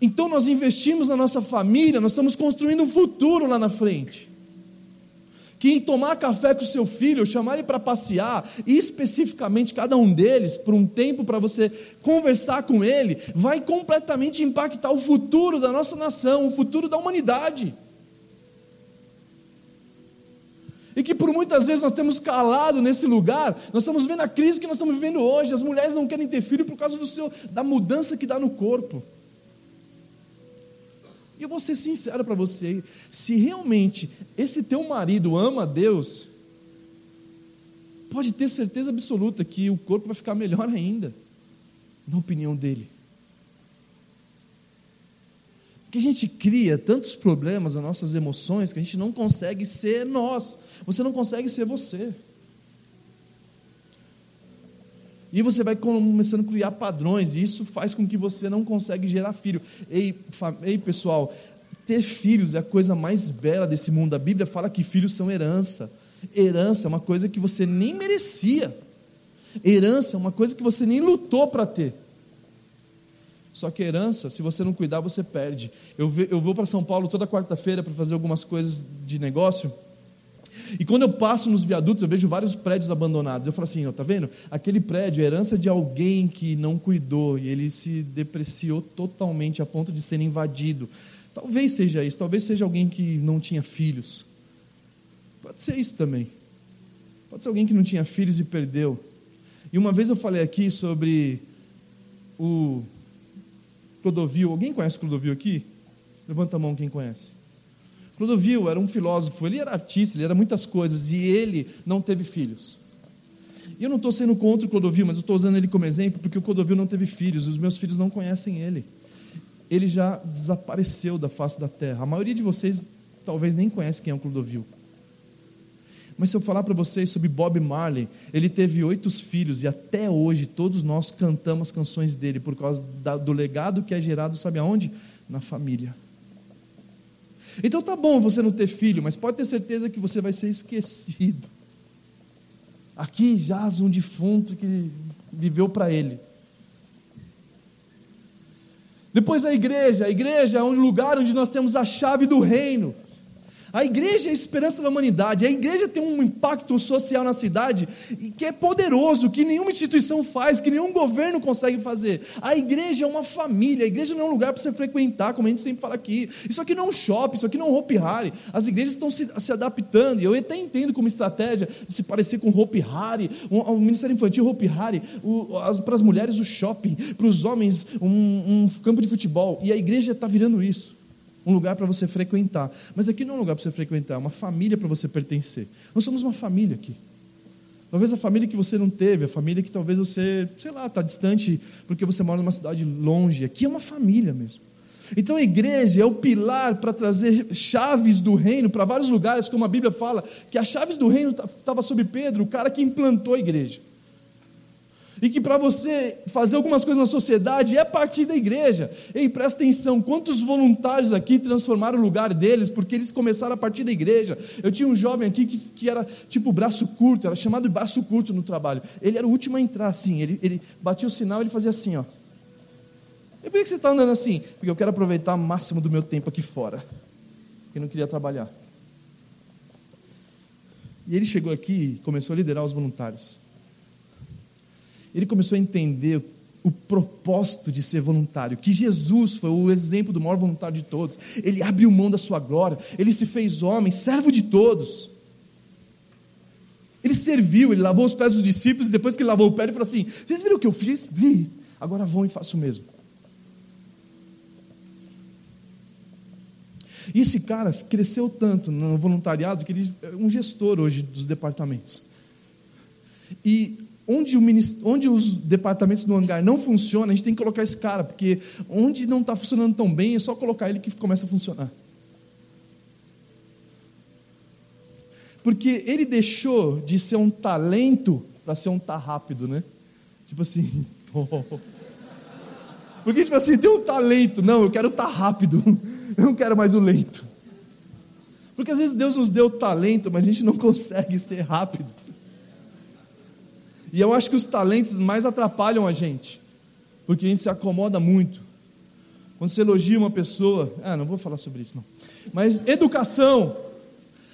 Então nós investimos na nossa família, nós estamos construindo um futuro lá na frente. Que em tomar café com o seu filho, chamar ele para passear, e especificamente cada um deles, por um tempo para você conversar com ele, vai completamente impactar o futuro da nossa nação, o futuro da humanidade. E que por muitas vezes nós temos calado nesse lugar, nós estamos vendo a crise que nós estamos vivendo hoje. As mulheres não querem ter filho por causa do seu, da mudança que dá no corpo. E eu vou ser sincero para você: se realmente esse teu marido ama a Deus, pode ter certeza absoluta que o corpo vai ficar melhor ainda, na opinião dele. Que a gente cria tantos problemas nas nossas emoções que a gente não consegue ser nós. Você não consegue ser você. E você vai começando a criar padrões, e isso faz com que você não consegue gerar filho. Ei, ei, pessoal, ter filhos é a coisa mais bela desse mundo. A Bíblia fala que filhos são herança. Herança é uma coisa que você nem merecia. Herança é uma coisa que você nem lutou para ter. Só que herança, se você não cuidar, você perde. Eu, eu vou para São Paulo toda quarta-feira para fazer algumas coisas de negócio. E quando eu passo nos viadutos, eu vejo vários prédios abandonados. Eu falo assim, ó, tá vendo? Aquele prédio é herança de alguém que não cuidou e ele se depreciou totalmente a ponto de ser invadido. Talvez seja isso, talvez seja alguém que não tinha filhos. Pode ser isso também. Pode ser alguém que não tinha filhos e perdeu. E uma vez eu falei aqui sobre o Clodovil, alguém conhece Clodovil aqui? Levanta a mão quem conhece. Clodovil era um filósofo, ele era artista, ele era muitas coisas e ele não teve filhos. E eu não estou sendo contra o Clodovil, mas eu estou usando ele como exemplo porque o Clodovil não teve filhos, e os meus filhos não conhecem ele. Ele já desapareceu da face da terra. A maioria de vocês talvez nem conhece quem é o Clodovil. Mas se eu falar para vocês sobre Bob Marley, ele teve oito filhos e até hoje todos nós cantamos canções dele por causa do legado que é gerado, sabe aonde? Na família. Então tá bom você não ter filho, mas pode ter certeza que você vai ser esquecido. Aqui jaz um defunto que viveu para ele. Depois a igreja, a igreja é um lugar onde nós temos a chave do reino. A igreja é a esperança da humanidade. A igreja tem um impacto social na cidade que é poderoso, que nenhuma instituição faz, que nenhum governo consegue fazer. A igreja é uma família. A igreja não é um lugar para você frequentar, como a gente sempre fala aqui. Isso aqui não é um shopping, isso aqui não é um Hope Harry. As igrejas estão se, se adaptando. E eu até entendo como estratégia de se parecer com Hope Harry, o um, Ministério Infantil Hope Harry, para as mulheres o shopping, para os homens um, um campo de futebol. E a igreja está virando isso um lugar para você frequentar. Mas aqui não é um lugar para você frequentar, é uma família para você pertencer. Nós somos uma família aqui. Talvez a família que você não teve, a família que talvez você, sei lá, está distante porque você mora numa cidade longe. Aqui é uma família mesmo. Então a igreja é o pilar para trazer chaves do reino para vários lugares, como a Bíblia fala, que as chaves do reino estavam sobre Pedro, o cara que implantou a igreja. E que para você fazer algumas coisas na sociedade é partir da igreja. Ei, presta atenção, quantos voluntários aqui transformaram o lugar deles, porque eles começaram a partir da igreja. Eu tinha um jovem aqui que, que era tipo braço curto, era chamado de braço curto no trabalho. Ele era o último a entrar assim, ele, ele batia o sinal e fazia assim, ó. E por que você está andando assim? Porque eu quero aproveitar o máximo do meu tempo aqui fora. Eu não queria trabalhar. E ele chegou aqui e começou a liderar os voluntários ele começou a entender o propósito de ser voluntário, que Jesus foi o exemplo do maior voluntário de todos. Ele abriu mão da sua glória, ele se fez homem, servo de todos. Ele serviu, ele lavou os pés dos discípulos, e depois que ele lavou o pé, ele falou assim: Vocês viram o que eu fiz? Vi, agora vão e façam o mesmo. E esse cara cresceu tanto no voluntariado que ele é um gestor hoje dos departamentos. E Onde, o, onde os departamentos do hangar não funcionam, a gente tem que colocar esse cara, porque onde não está funcionando tão bem, é só colocar ele que começa a funcionar. Porque ele deixou de ser um talento para ser um tá rápido, né? Tipo assim. Porque, tipo assim, tem um talento. Não, eu quero tá rápido. Eu não quero mais o lento. Porque às vezes Deus nos deu talento, mas a gente não consegue ser rápido. E eu acho que os talentos mais atrapalham a gente, porque a gente se acomoda muito. Quando você elogia uma pessoa, ah, não vou falar sobre isso não. Mas educação,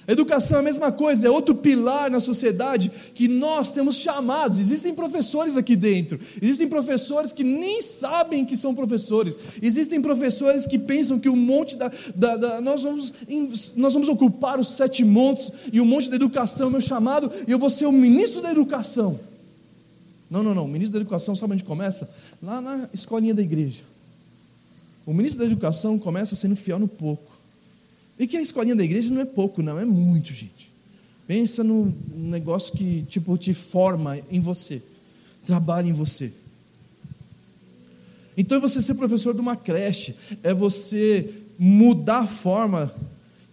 Educação é a mesma coisa, é outro pilar na sociedade que nós temos chamados. Existem professores aqui dentro, existem professores que nem sabem que são professores, existem professores que pensam que o monte da. da, da nós, vamos, nós vamos ocupar os sete montes e o monte da educação é meu chamado e eu vou ser o ministro da educação. Não, não, não. O ministro da Educação, sabe onde começa? Lá na escolinha da igreja. O ministro da Educação começa sendo fiel no pouco. E que a escolinha da igreja não é pouco, não, é muito, gente. Pensa no negócio que, tipo, te forma em você, trabalha em você. Então é você ser professor de uma creche, é você mudar a forma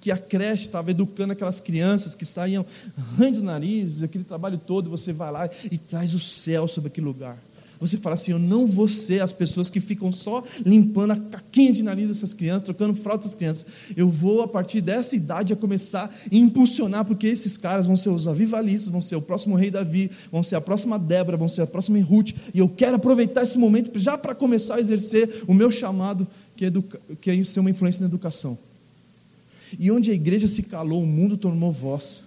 que a creche estava educando aquelas crianças que saíam arranhando o nariz, aquele trabalho todo, você vai lá e traz o céu sobre aquele lugar. Você fala assim: Eu não vou ser as pessoas que ficam só limpando a caquinha de nariz dessas crianças, trocando fralda dessas crianças. Eu vou, a partir dessa idade, a começar a impulsionar, porque esses caras vão ser os avivalistas, vão ser o próximo rei Davi, vão ser a próxima Débora, vão ser a próxima Ruth. E eu quero aproveitar esse momento já para começar a exercer o meu chamado, que é, educa... que é ser uma influência na educação. E onde a igreja se calou, o mundo tomou voz.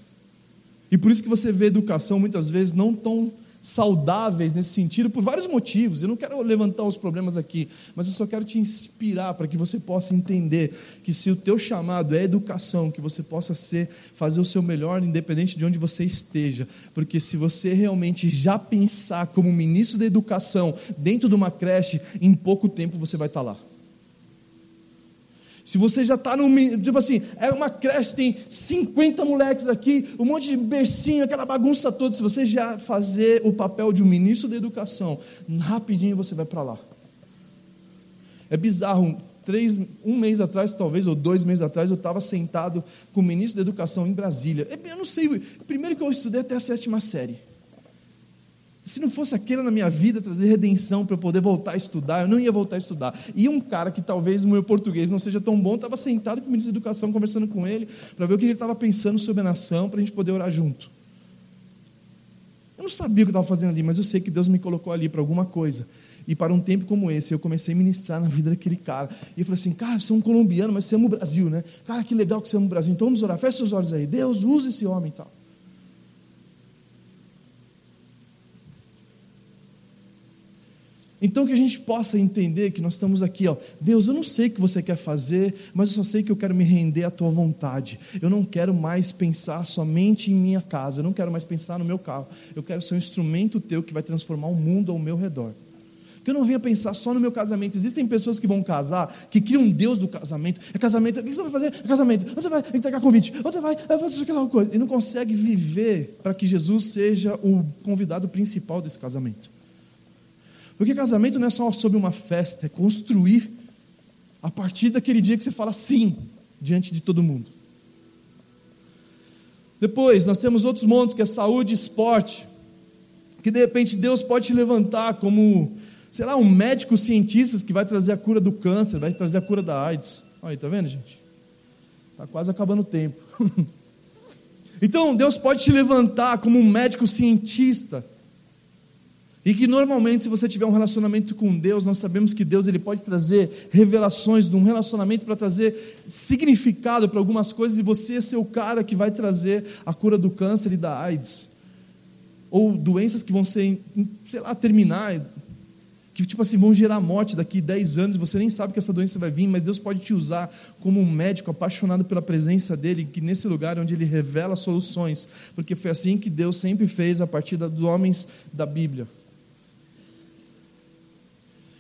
E por isso que você vê educação muitas vezes não tão saudáveis nesse sentido, por vários motivos. Eu não quero levantar os problemas aqui, mas eu só quero te inspirar para que você possa entender que se o teu chamado é educação, que você possa ser, fazer o seu melhor, independente de onde você esteja. Porque se você realmente já pensar como ministro da educação dentro de uma creche, em pouco tempo você vai estar lá. Se você já está no. Tipo assim, é uma creche, tem 50 moleques aqui, um monte de bercinho, aquela bagunça toda. Se você já fazer o papel de um ministro da educação, rapidinho você vai para lá. É bizarro três, um mês atrás, talvez, ou dois meses atrás, eu estava sentado com o ministro da Educação em Brasília. Eu não sei, primeiro que eu estudei até a sétima série. Se não fosse aquilo na minha vida trazer redenção para eu poder voltar a estudar, eu não ia voltar a estudar. E um cara que talvez o meu português não seja tão bom, estava sentado com o ministro da Educação, conversando com ele, para ver o que ele estava pensando sobre a nação, para a gente poder orar junto. Eu não sabia o que estava fazendo ali, mas eu sei que Deus me colocou ali para alguma coisa. E para um tempo como esse, eu comecei a ministrar na vida daquele cara. E eu falei assim, cara, você é um colombiano, mas você ama o Brasil, né? Cara, que legal que você ama o Brasil. Então vamos orar, fecha seus olhos aí. Deus, usa esse homem e tal. Então que a gente possa entender que nós estamos aqui, ó. Deus, eu não sei o que você quer fazer, mas eu só sei que eu quero me render à tua vontade. Eu não quero mais pensar somente em minha casa, eu não quero mais pensar no meu carro. Eu quero ser um instrumento teu que vai transformar o mundo ao meu redor. Que eu não venha pensar só no meu casamento. Existem pessoas que vão casar, que criam um Deus do casamento. É casamento, o que você vai fazer? É casamento. Você vai entregar convite. Você vai fazer aquela coisa. E não consegue viver para que Jesus seja o convidado principal desse casamento. Porque casamento não é só sobre uma festa, é construir a partir daquele dia que você fala sim diante de todo mundo. Depois, nós temos outros montes que é saúde e esporte, que de repente Deus pode te levantar como, sei lá, um médico cientista que vai trazer a cura do câncer, vai trazer a cura da AIDS. Aí, tá vendo, gente? Está quase acabando o tempo. então, Deus pode te levantar como um médico cientista e que normalmente, se você tiver um relacionamento com Deus, nós sabemos que Deus ele pode trazer revelações de um relacionamento para trazer significado para algumas coisas, e você é ser o cara que vai trazer a cura do câncer e da AIDS. Ou doenças que vão ser, sei lá, terminar, que tipo assim, vão gerar morte daqui 10 anos, você nem sabe que essa doença vai vir, mas Deus pode te usar como um médico apaixonado pela presença dele, que nesse lugar onde ele revela soluções, porque foi assim que Deus sempre fez a partir dos homens da Bíblia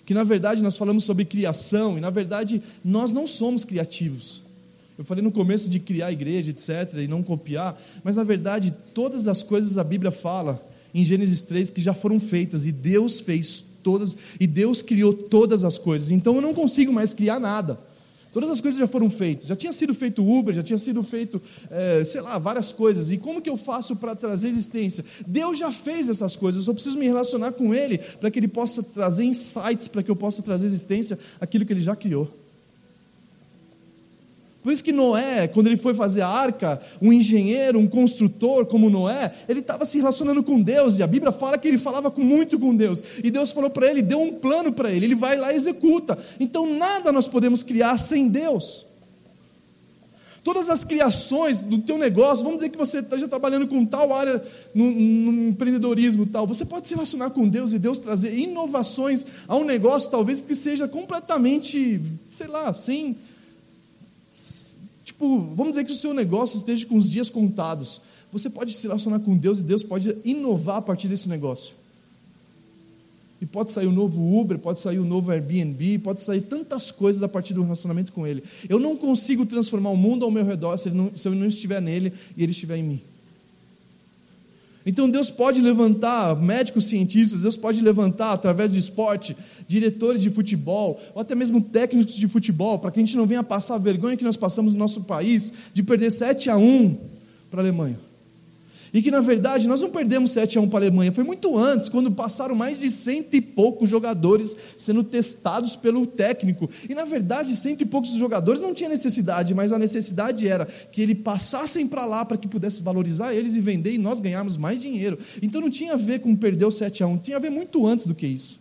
que na verdade nós falamos sobre criação e na verdade nós não somos criativos. Eu falei no começo de criar a igreja, etc, e não copiar, mas na verdade todas as coisas a Bíblia fala em Gênesis 3 que já foram feitas e Deus fez todas e Deus criou todas as coisas. Então eu não consigo mais criar nada. Todas as coisas já foram feitas. Já tinha sido feito Uber, já tinha sido feito, é, sei lá, várias coisas. E como que eu faço para trazer existência? Deus já fez essas coisas. Eu só preciso me relacionar com Ele para que Ele possa trazer insights, para que eu possa trazer existência aquilo que Ele já criou. Por isso que Noé, quando ele foi fazer a arca, um engenheiro, um construtor como Noé, ele estava se relacionando com Deus, e a Bíblia fala que ele falava muito com Deus, e Deus falou para ele, deu um plano para ele, ele vai lá e executa. Então nada nós podemos criar sem Deus. Todas as criações do teu negócio, vamos dizer que você esteja trabalhando com tal área no, no, empreendedorismo tal, você pode se relacionar com Deus e Deus trazer inovações a um negócio talvez que seja completamente, sei lá, sem Tipo, vamos dizer que o seu negócio esteja com os dias contados. Você pode se relacionar com Deus e Deus pode inovar a partir desse negócio. E pode sair um novo Uber, pode sair um novo Airbnb, pode sair tantas coisas a partir do relacionamento com Ele. Eu não consigo transformar o mundo ao meu redor se, não, se eu não estiver nele e Ele estiver em mim. Então Deus pode levantar médicos cientistas, Deus pode levantar através de esporte, diretores de futebol, ou até mesmo técnicos de futebol, para que a gente não venha passar a vergonha que nós passamos no nosso país de perder 7 a 1 para a Alemanha. E que na verdade nós não perdemos 7 a 1 para a Alemanha, foi muito antes, quando passaram mais de cento e poucos jogadores sendo testados pelo técnico. E na verdade, cento e poucos jogadores não tinha necessidade, mas a necessidade era que eles passassem para lá para que pudesse valorizar eles e vender e nós ganharmos mais dinheiro. Então não tinha a ver com perder o 7 a 1, tinha a ver muito antes do que isso.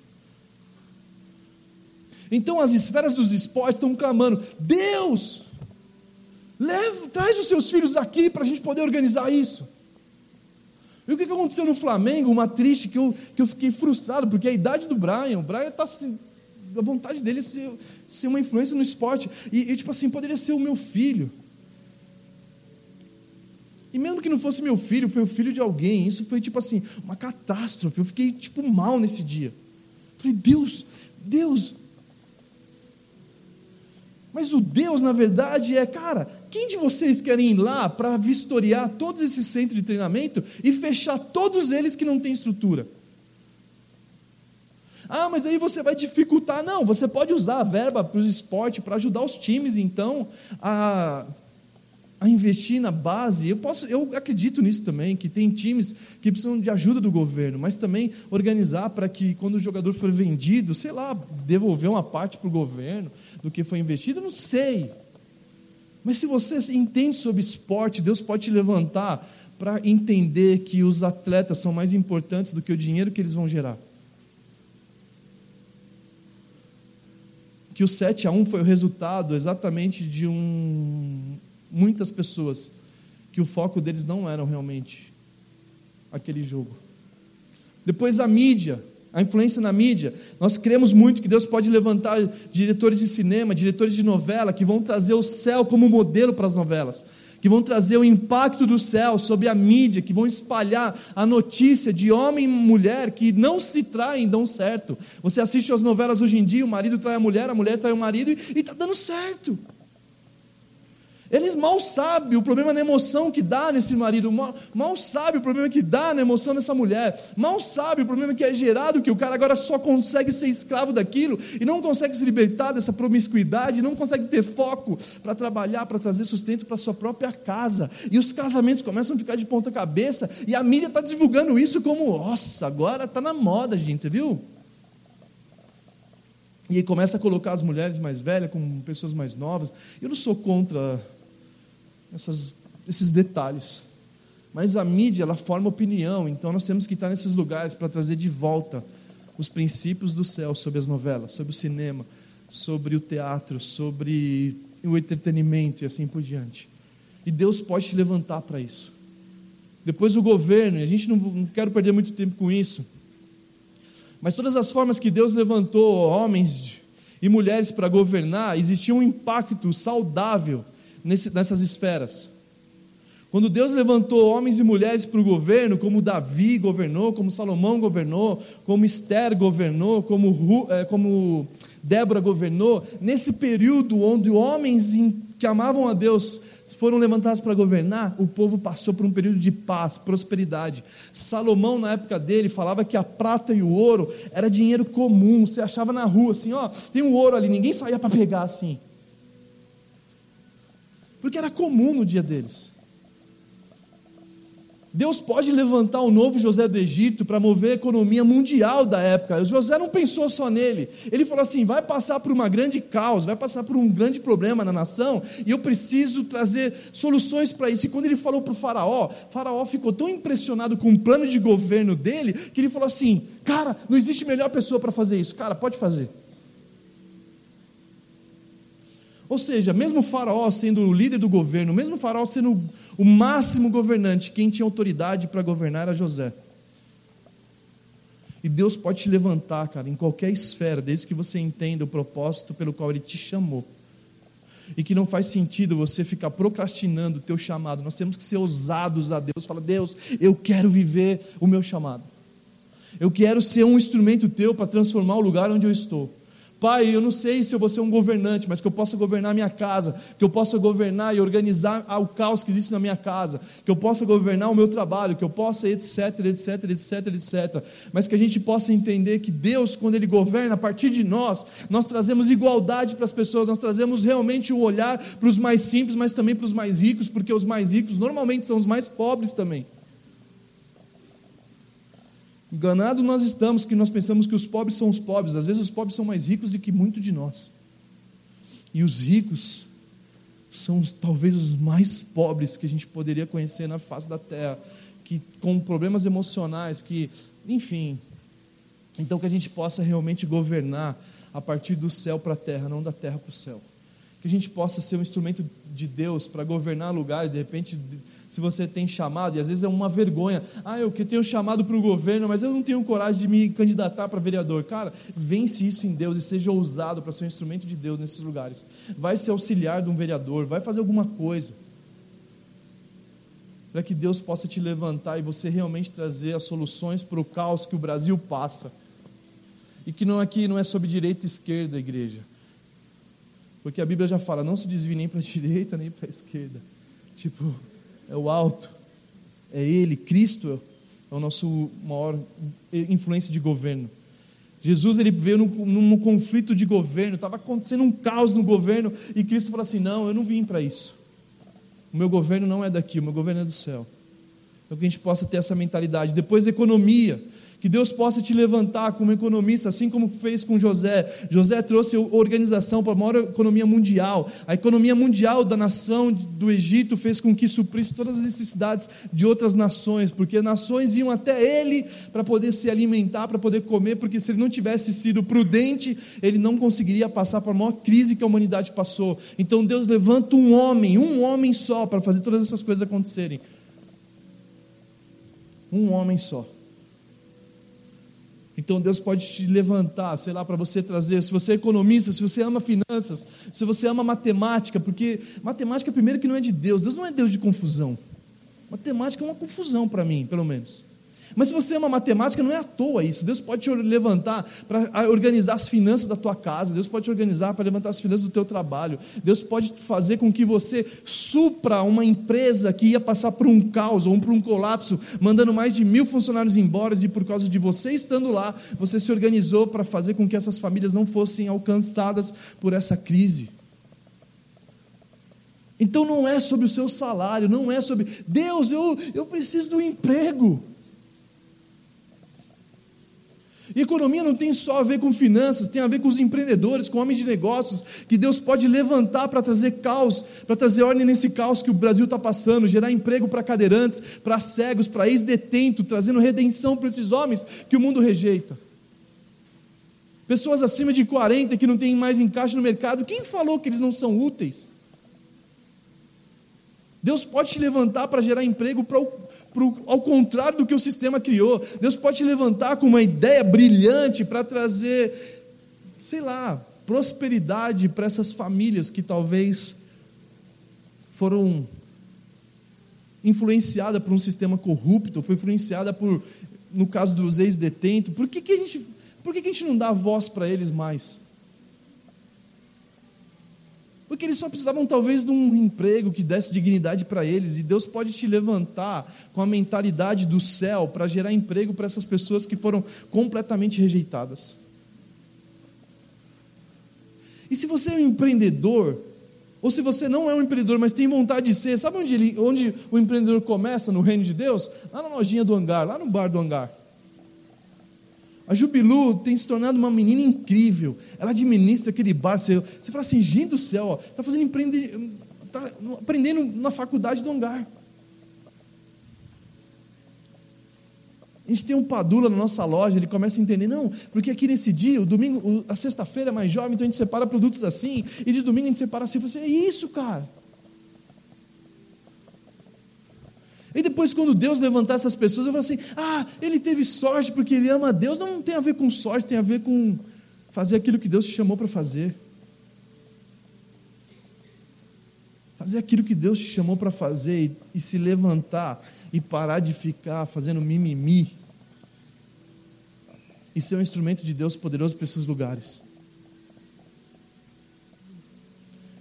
Então as esferas dos esportes estão clamando: Deus, leva, traz os seus filhos aqui para a gente poder organizar isso. E o que aconteceu no Flamengo? Uma triste que eu, que eu fiquei frustrado, porque a idade do Brian, o Brian está assim, a vontade dele ser, ser uma influência no esporte. E, e, tipo assim, poderia ser o meu filho. E mesmo que não fosse meu filho, foi o filho de alguém. Isso foi tipo assim, uma catástrofe. Eu fiquei tipo mal nesse dia. Falei, Deus, Deus, mas o Deus, na verdade, é, cara, quem de vocês querem ir lá para vistoriar todos esses centros de treinamento e fechar todos eles que não têm estrutura? Ah, mas aí você vai dificultar. Não, você pode usar a verba para o esporte para ajudar os times, então, a, a investir na base. Eu, posso, eu acredito nisso também, que tem times que precisam de ajuda do governo, mas também organizar para que, quando o jogador for vendido, sei lá, devolver uma parte para o governo do que foi investido, não sei. Mas se você entende sobre esporte, Deus pode te levantar para entender que os atletas são mais importantes do que o dinheiro que eles vão gerar. Que o 7 a 1 foi o resultado exatamente de um muitas pessoas que o foco deles não era realmente aquele jogo. Depois a mídia, a influência na mídia. Nós cremos muito que Deus pode levantar diretores de cinema, diretores de novela, que vão trazer o céu como modelo para as novelas, que vão trazer o impacto do céu sobre a mídia, que vão espalhar a notícia de homem e mulher que não se traem dão certo. Você assiste as novelas hoje em dia, o marido trai a mulher, a mulher trai o marido e está dando certo. Eles mal sabem o problema na emoção que dá nesse marido, mal, mal sabem o problema que dá na emoção dessa mulher, mal sabem o problema que é gerado, que o cara agora só consegue ser escravo daquilo e não consegue se libertar dessa promiscuidade, não consegue ter foco para trabalhar, para trazer sustento para sua própria casa. E os casamentos começam a ficar de ponta cabeça e a mídia está divulgando isso como, nossa, agora está na moda, gente, você viu? E começa a colocar as mulheres mais velhas com pessoas mais novas. Eu não sou contra essas, esses detalhes. Mas a mídia, ela forma opinião, então nós temos que estar nesses lugares para trazer de volta os princípios do céu sobre as novelas, sobre o cinema, sobre o teatro, sobre o entretenimento e assim por diante. E Deus pode te levantar para isso. Depois o governo, e a gente não, não quero perder muito tempo com isso, mas todas as formas que Deus levantou homens e mulheres para governar, existia um impacto saudável nesse, nessas esferas. Quando Deus levantou homens e mulheres para o governo, como Davi governou, como Salomão governou, como Esther governou, como, é, como Débora governou, nesse período onde homens que amavam a Deus foram levantados para governar, o povo passou por um período de paz, prosperidade. Salomão, na época dele, falava que a prata e o ouro era dinheiro comum, você achava na rua assim, ó, tem um ouro ali, ninguém saía para pegar assim porque era comum no dia deles. Deus pode levantar o novo José do Egito para mover a economia mundial da época. José não pensou só nele. Ele falou assim: vai passar por uma grande caos, vai passar por um grande problema na nação, e eu preciso trazer soluções para isso. E quando ele falou para o Faraó, Faraó ficou tão impressionado com o plano de governo dele, que ele falou assim: cara, não existe melhor pessoa para fazer isso. Cara, pode fazer. Ou seja, mesmo o faraó sendo o líder do governo, mesmo o faraó sendo o máximo governante, quem tinha autoridade para governar era José. E Deus pode te levantar, cara, em qualquer esfera, desde que você entenda o propósito pelo qual Ele te chamou. E que não faz sentido você ficar procrastinando o teu chamado. Nós temos que ser ousados a Deus. Fala, Deus, eu quero viver o meu chamado. Eu quero ser um instrumento teu para transformar o lugar onde eu estou. Pai, eu não sei se eu vou ser um governante, mas que eu possa governar minha casa, que eu possa governar e organizar o caos que existe na minha casa, que eu possa governar o meu trabalho, que eu possa, etc, etc, etc, etc. Mas que a gente possa entender que Deus, quando Ele governa, a partir de nós, nós trazemos igualdade para as pessoas, nós trazemos realmente o olhar para os mais simples, mas também para os mais ricos, porque os mais ricos normalmente são os mais pobres também. Enganado nós estamos que nós pensamos que os pobres são os pobres. Às vezes os pobres são mais ricos do que muito de nós. E os ricos são talvez os mais pobres que a gente poderia conhecer na face da terra, que com problemas emocionais, que, enfim. Então que a gente possa realmente governar a partir do céu para a terra, não da terra para o céu. Que a gente possa ser um instrumento de Deus para governar lugar e de repente se você tem chamado, e às vezes é uma vergonha. Ah, eu que tenho chamado para o governo, mas eu não tenho coragem de me candidatar para vereador. Cara, vence isso em Deus e seja ousado para ser um instrumento de Deus nesses lugares. Vai ser auxiliar de um vereador, vai fazer alguma coisa. Para que Deus possa te levantar e você realmente trazer as soluções para o caos que o Brasil passa. E que não aqui não é sobre direita e esquerda, igreja. Porque a Bíblia já fala, não se desvie nem para a direita nem para a esquerda. Tipo, é o alto, é Ele, Cristo é o nosso maior influência de governo. Jesus ele veio num, num conflito de governo, estava acontecendo um caos no governo, e Cristo falou assim: Não, eu não vim para isso. O meu governo não é daqui, o meu governo é do céu. Então que a gente possa ter essa mentalidade. Depois, economia. Que Deus possa te levantar como economista, assim como fez com José. José trouxe organização para a maior economia mundial. A economia mundial da nação do Egito fez com que suprisse todas as necessidades de outras nações, porque nações iam até ele para poder se alimentar, para poder comer, porque se ele não tivesse sido prudente, ele não conseguiria passar por a maior crise que a humanidade passou. Então Deus levanta um homem, um homem só, para fazer todas essas coisas acontecerem. Um homem só. Então Deus pode te levantar, sei lá, para você trazer. Se você é economista, se você ama finanças, se você ama matemática, porque matemática, primeiro, que não é de Deus. Deus não é Deus de confusão. Matemática é uma confusão para mim, pelo menos. Mas se você ama matemática, não é à toa isso. Deus pode te levantar para organizar as finanças da tua casa. Deus pode te organizar para levantar as finanças do teu trabalho. Deus pode fazer com que você supra uma empresa que ia passar por um caos ou por um colapso, mandando mais de mil funcionários embora e por causa de você estando lá, você se organizou para fazer com que essas famílias não fossem alcançadas por essa crise. Então não é sobre o seu salário, não é sobre Deus, eu, eu preciso do emprego. E economia não tem só a ver com finanças, tem a ver com os empreendedores, com homens de negócios, que Deus pode levantar para trazer caos, para trazer ordem nesse caos que o Brasil está passando, gerar emprego para cadeirantes, para cegos, para ex-detento, trazendo redenção para esses homens que o mundo rejeita. Pessoas acima de 40 que não têm mais encaixe no mercado, quem falou que eles não são úteis? Deus pode te levantar para gerar emprego para ao contrário do que o sistema criou. Deus pode te levantar com uma ideia brilhante para trazer, sei lá, prosperidade para essas famílias que talvez foram influenciadas por um sistema corrupto, foi influenciada por, no caso dos ex-detentos. Por que, que a gente, por que, que a gente não dá voz para eles mais? Porque eles só precisavam talvez de um emprego que desse dignidade para eles, e Deus pode te levantar com a mentalidade do céu para gerar emprego para essas pessoas que foram completamente rejeitadas. E se você é um empreendedor, ou se você não é um empreendedor, mas tem vontade de ser, sabe onde, ele, onde o empreendedor começa no reino de Deus? Lá na lojinha do hangar, lá no bar do hangar. A Jubilu tem se tornado uma menina incrível. Ela administra aquele bar. Você, você fala assim, gente do céu, está fazendo empreender, está aprendendo na faculdade do hangar. A gente tem um padula na nossa loja, ele começa a entender, não, porque aqui nesse dia, o domingo, a sexta-feira é mais jovem, então a gente separa produtos assim, e de domingo a gente separa assim. Falo assim, é isso, cara. E depois, quando Deus levantar essas pessoas, eu falo assim: ah, ele teve sorte porque ele ama a Deus. Não, não tem a ver com sorte, tem a ver com fazer aquilo que Deus te chamou para fazer. Fazer aquilo que Deus te chamou para fazer e, e se levantar e parar de ficar fazendo mimimi. E ser um instrumento de Deus poderoso para esses lugares.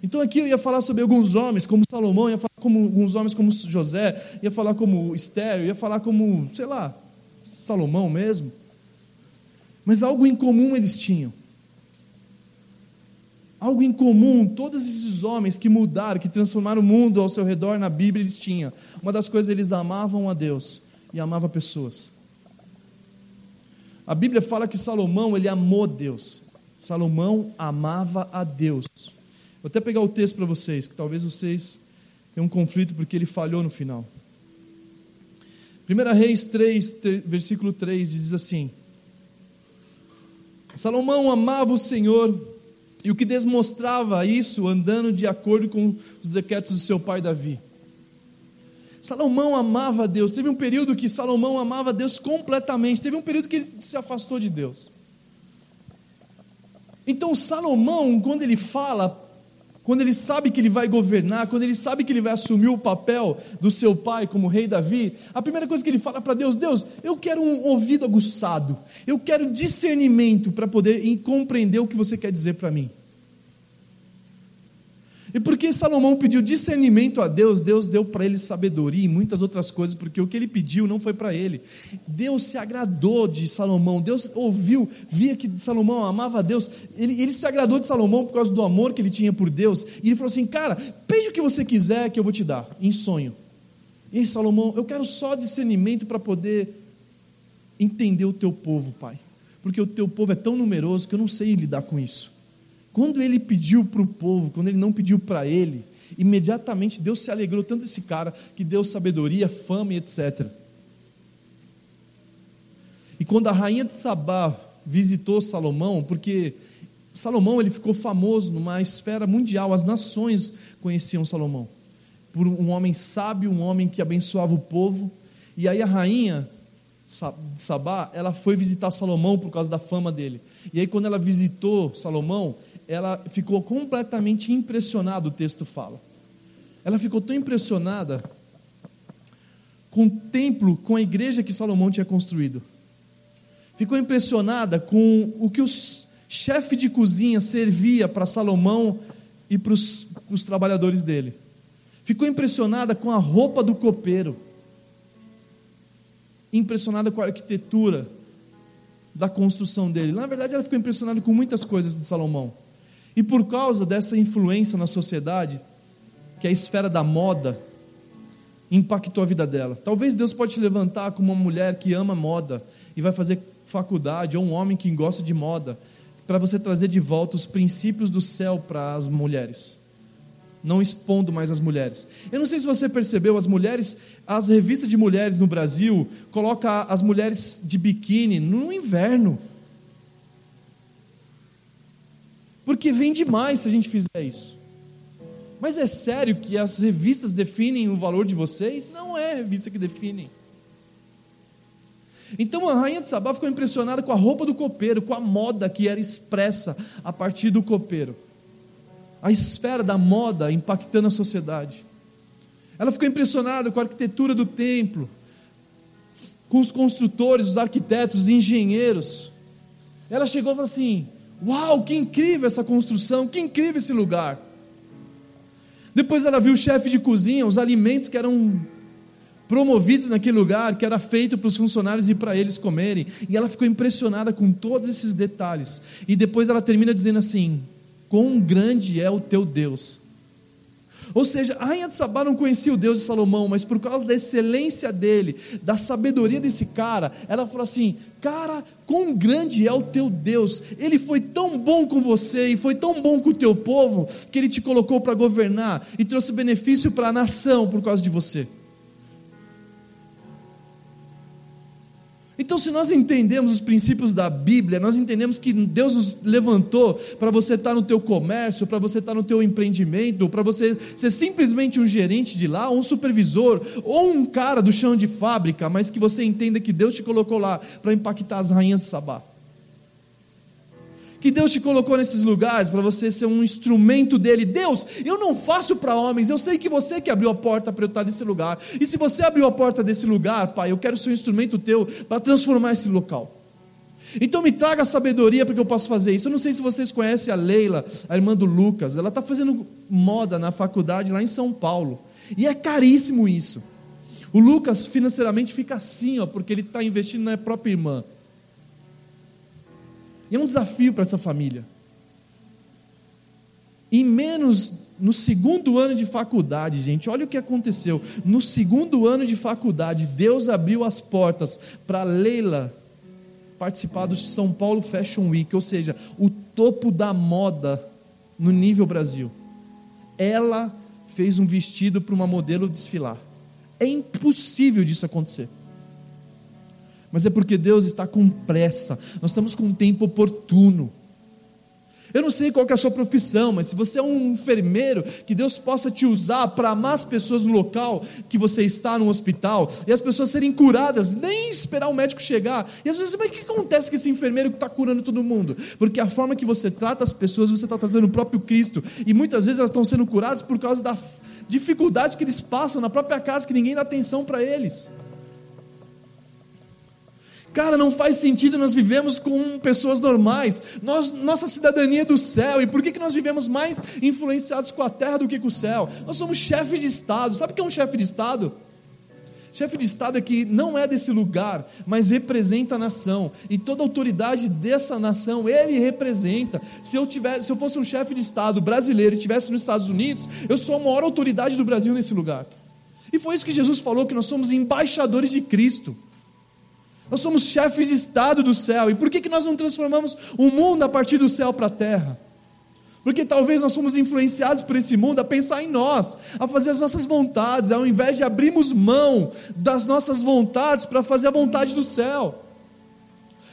Então aqui eu ia falar sobre alguns homens, como Salomão, ia falar como alguns homens como José, ia falar como Estéreo, ia falar como, sei lá, Salomão mesmo. Mas algo em comum eles tinham. Algo em comum, todos esses homens que mudaram, que transformaram o mundo ao seu redor na Bíblia, eles tinham. Uma das coisas, eles amavam a Deus e amavam pessoas. A Bíblia fala que Salomão, ele amou Deus. Salomão amava a Deus. Vou até pegar o texto para vocês, que talvez vocês tenham um conflito porque ele falhou no final. 1 Reis 3, 3, versículo 3 diz assim: Salomão amava o Senhor, e o que demonstrava isso andando de acordo com os decretos do seu pai Davi. Salomão amava Deus. Teve um período que Salomão amava Deus completamente. Teve um período que ele se afastou de Deus. Então, Salomão, quando ele fala quando ele sabe que ele vai governar, quando ele sabe que ele vai assumir o papel do seu pai como rei Davi, a primeira coisa que ele fala para Deus: Deus, eu quero um ouvido aguçado, eu quero discernimento para poder compreender o que você quer dizer para mim. E porque Salomão pediu discernimento a Deus, Deus deu para ele sabedoria e muitas outras coisas, porque o que ele pediu não foi para ele. Deus se agradou de Salomão, Deus ouviu, via que Salomão amava a Deus, ele, ele se agradou de Salomão por causa do amor que ele tinha por Deus, e ele falou assim: Cara, pede o que você quiser que eu vou te dar, em sonho. E aí, Salomão, eu quero só discernimento para poder entender o teu povo, pai, porque o teu povo é tão numeroso que eu não sei lidar com isso. Quando ele pediu para o povo, quando ele não pediu para ele, imediatamente Deus se alegrou tanto esse cara que deu sabedoria, fama e etc. E quando a rainha de Sabá visitou Salomão, porque Salomão ele ficou famoso numa esfera mundial, as nações conheciam Salomão por um homem sábio, um homem que abençoava o povo. E aí a rainha de Sabá, ela foi visitar Salomão por causa da fama dele. E aí quando ela visitou Salomão, ela ficou completamente impressionada, o texto fala. Ela ficou tão impressionada com o templo, com a igreja que Salomão tinha construído. Ficou impressionada com o que o chefe de cozinha servia para Salomão e para os, os trabalhadores dele. Ficou impressionada com a roupa do copeiro. Impressionada com a arquitetura da construção dele. Na verdade, ela ficou impressionada com muitas coisas de Salomão. E por causa dessa influência na sociedade, que é a esfera da moda, impactou a vida dela. Talvez Deus pode te levantar como uma mulher que ama moda e vai fazer faculdade, ou um homem que gosta de moda, para você trazer de volta os princípios do céu para as mulheres. Não expondo mais as mulheres. Eu não sei se você percebeu, as mulheres, as revistas de mulheres no Brasil colocam as mulheres de biquíni no inverno. Porque vende mais se a gente fizer isso. Mas é sério que as revistas definem o valor de vocês? Não é a revista que define. Então a rainha de Sabá ficou impressionada com a roupa do copeiro, com a moda que era expressa a partir do copeiro. A esfera da moda impactando a sociedade. Ela ficou impressionada com a arquitetura do templo, com os construtores, os arquitetos, os engenheiros. Ela chegou e falou assim: Uau, que incrível essa construção, que incrível esse lugar. Depois ela viu o chefe de cozinha, os alimentos que eram promovidos naquele lugar, que era feito para os funcionários e para eles comerem, e ela ficou impressionada com todos esses detalhes. E depois ela termina dizendo assim: Quão grande é o teu Deus! Ou seja, a rainha de Sabá não conhecia o Deus de Salomão, mas por causa da excelência dele, da sabedoria desse cara, ela falou assim: Cara, quão grande é o teu Deus! Ele foi tão bom com você e foi tão bom com o teu povo, que ele te colocou para governar e trouxe benefício para a nação por causa de você. Então, se nós entendemos os princípios da Bíblia, nós entendemos que Deus nos levantou para você estar no teu comércio, para você estar no teu empreendimento, para você ser simplesmente um gerente de lá, ou um supervisor, ou um cara do chão de fábrica, mas que você entenda que Deus te colocou lá para impactar as rainhas de Sabá que Deus te colocou nesses lugares para você ser um instrumento dele. Deus, eu não faço para homens, eu sei que você que abriu a porta para eu estar nesse lugar. E se você abriu a porta desse lugar, Pai, eu quero ser um instrumento teu para transformar esse local. Então me traga sabedoria para que eu possa fazer isso. Eu não sei se vocês conhecem a Leila, a irmã do Lucas. Ela está fazendo moda na faculdade lá em São Paulo. E é caríssimo isso. O Lucas financeiramente fica assim, ó, porque ele está investindo na própria irmã. E é um desafio para essa família. Em menos, no segundo ano de faculdade, gente, olha o que aconteceu. No segundo ano de faculdade, Deus abriu as portas para Leila participar do São Paulo Fashion Week, ou seja, o topo da moda no nível Brasil. Ela fez um vestido para uma modelo desfilar. É impossível disso acontecer mas é porque Deus está com pressa, nós estamos com um tempo oportuno. Eu não sei qual é a sua profissão, mas se você é um enfermeiro, que Deus possa te usar para amar as pessoas no local que você está no hospital e as pessoas serem curadas, nem esperar o médico chegar. E as pessoas, mas o que acontece com esse enfermeiro que está curando todo mundo? Porque a forma que você trata as pessoas, você está tratando o próprio Cristo. E muitas vezes elas estão sendo curadas por causa da dificuldade que eles passam na própria casa, que ninguém dá atenção para eles. Cara, não faz sentido nós vivemos com pessoas normais. Nós, nossa cidadania é do céu. E por que, que nós vivemos mais influenciados com a terra do que com o céu? Nós somos chefes de Estado. Sabe o que é um chefe de Estado? Chefe de Estado é que não é desse lugar, mas representa a nação. E toda a autoridade dessa nação, ele representa. Se eu, tivesse, se eu fosse um chefe de Estado brasileiro e estivesse nos Estados Unidos, eu sou a maior autoridade do Brasil nesse lugar. E foi isso que Jesus falou: que nós somos embaixadores de Cristo. Nós somos chefes de Estado do céu. E por que, que nós não transformamos o mundo a partir do céu para a terra? Porque talvez nós somos influenciados por esse mundo a pensar em nós, a fazer as nossas vontades, ao invés de abrirmos mão das nossas vontades para fazer a vontade do céu.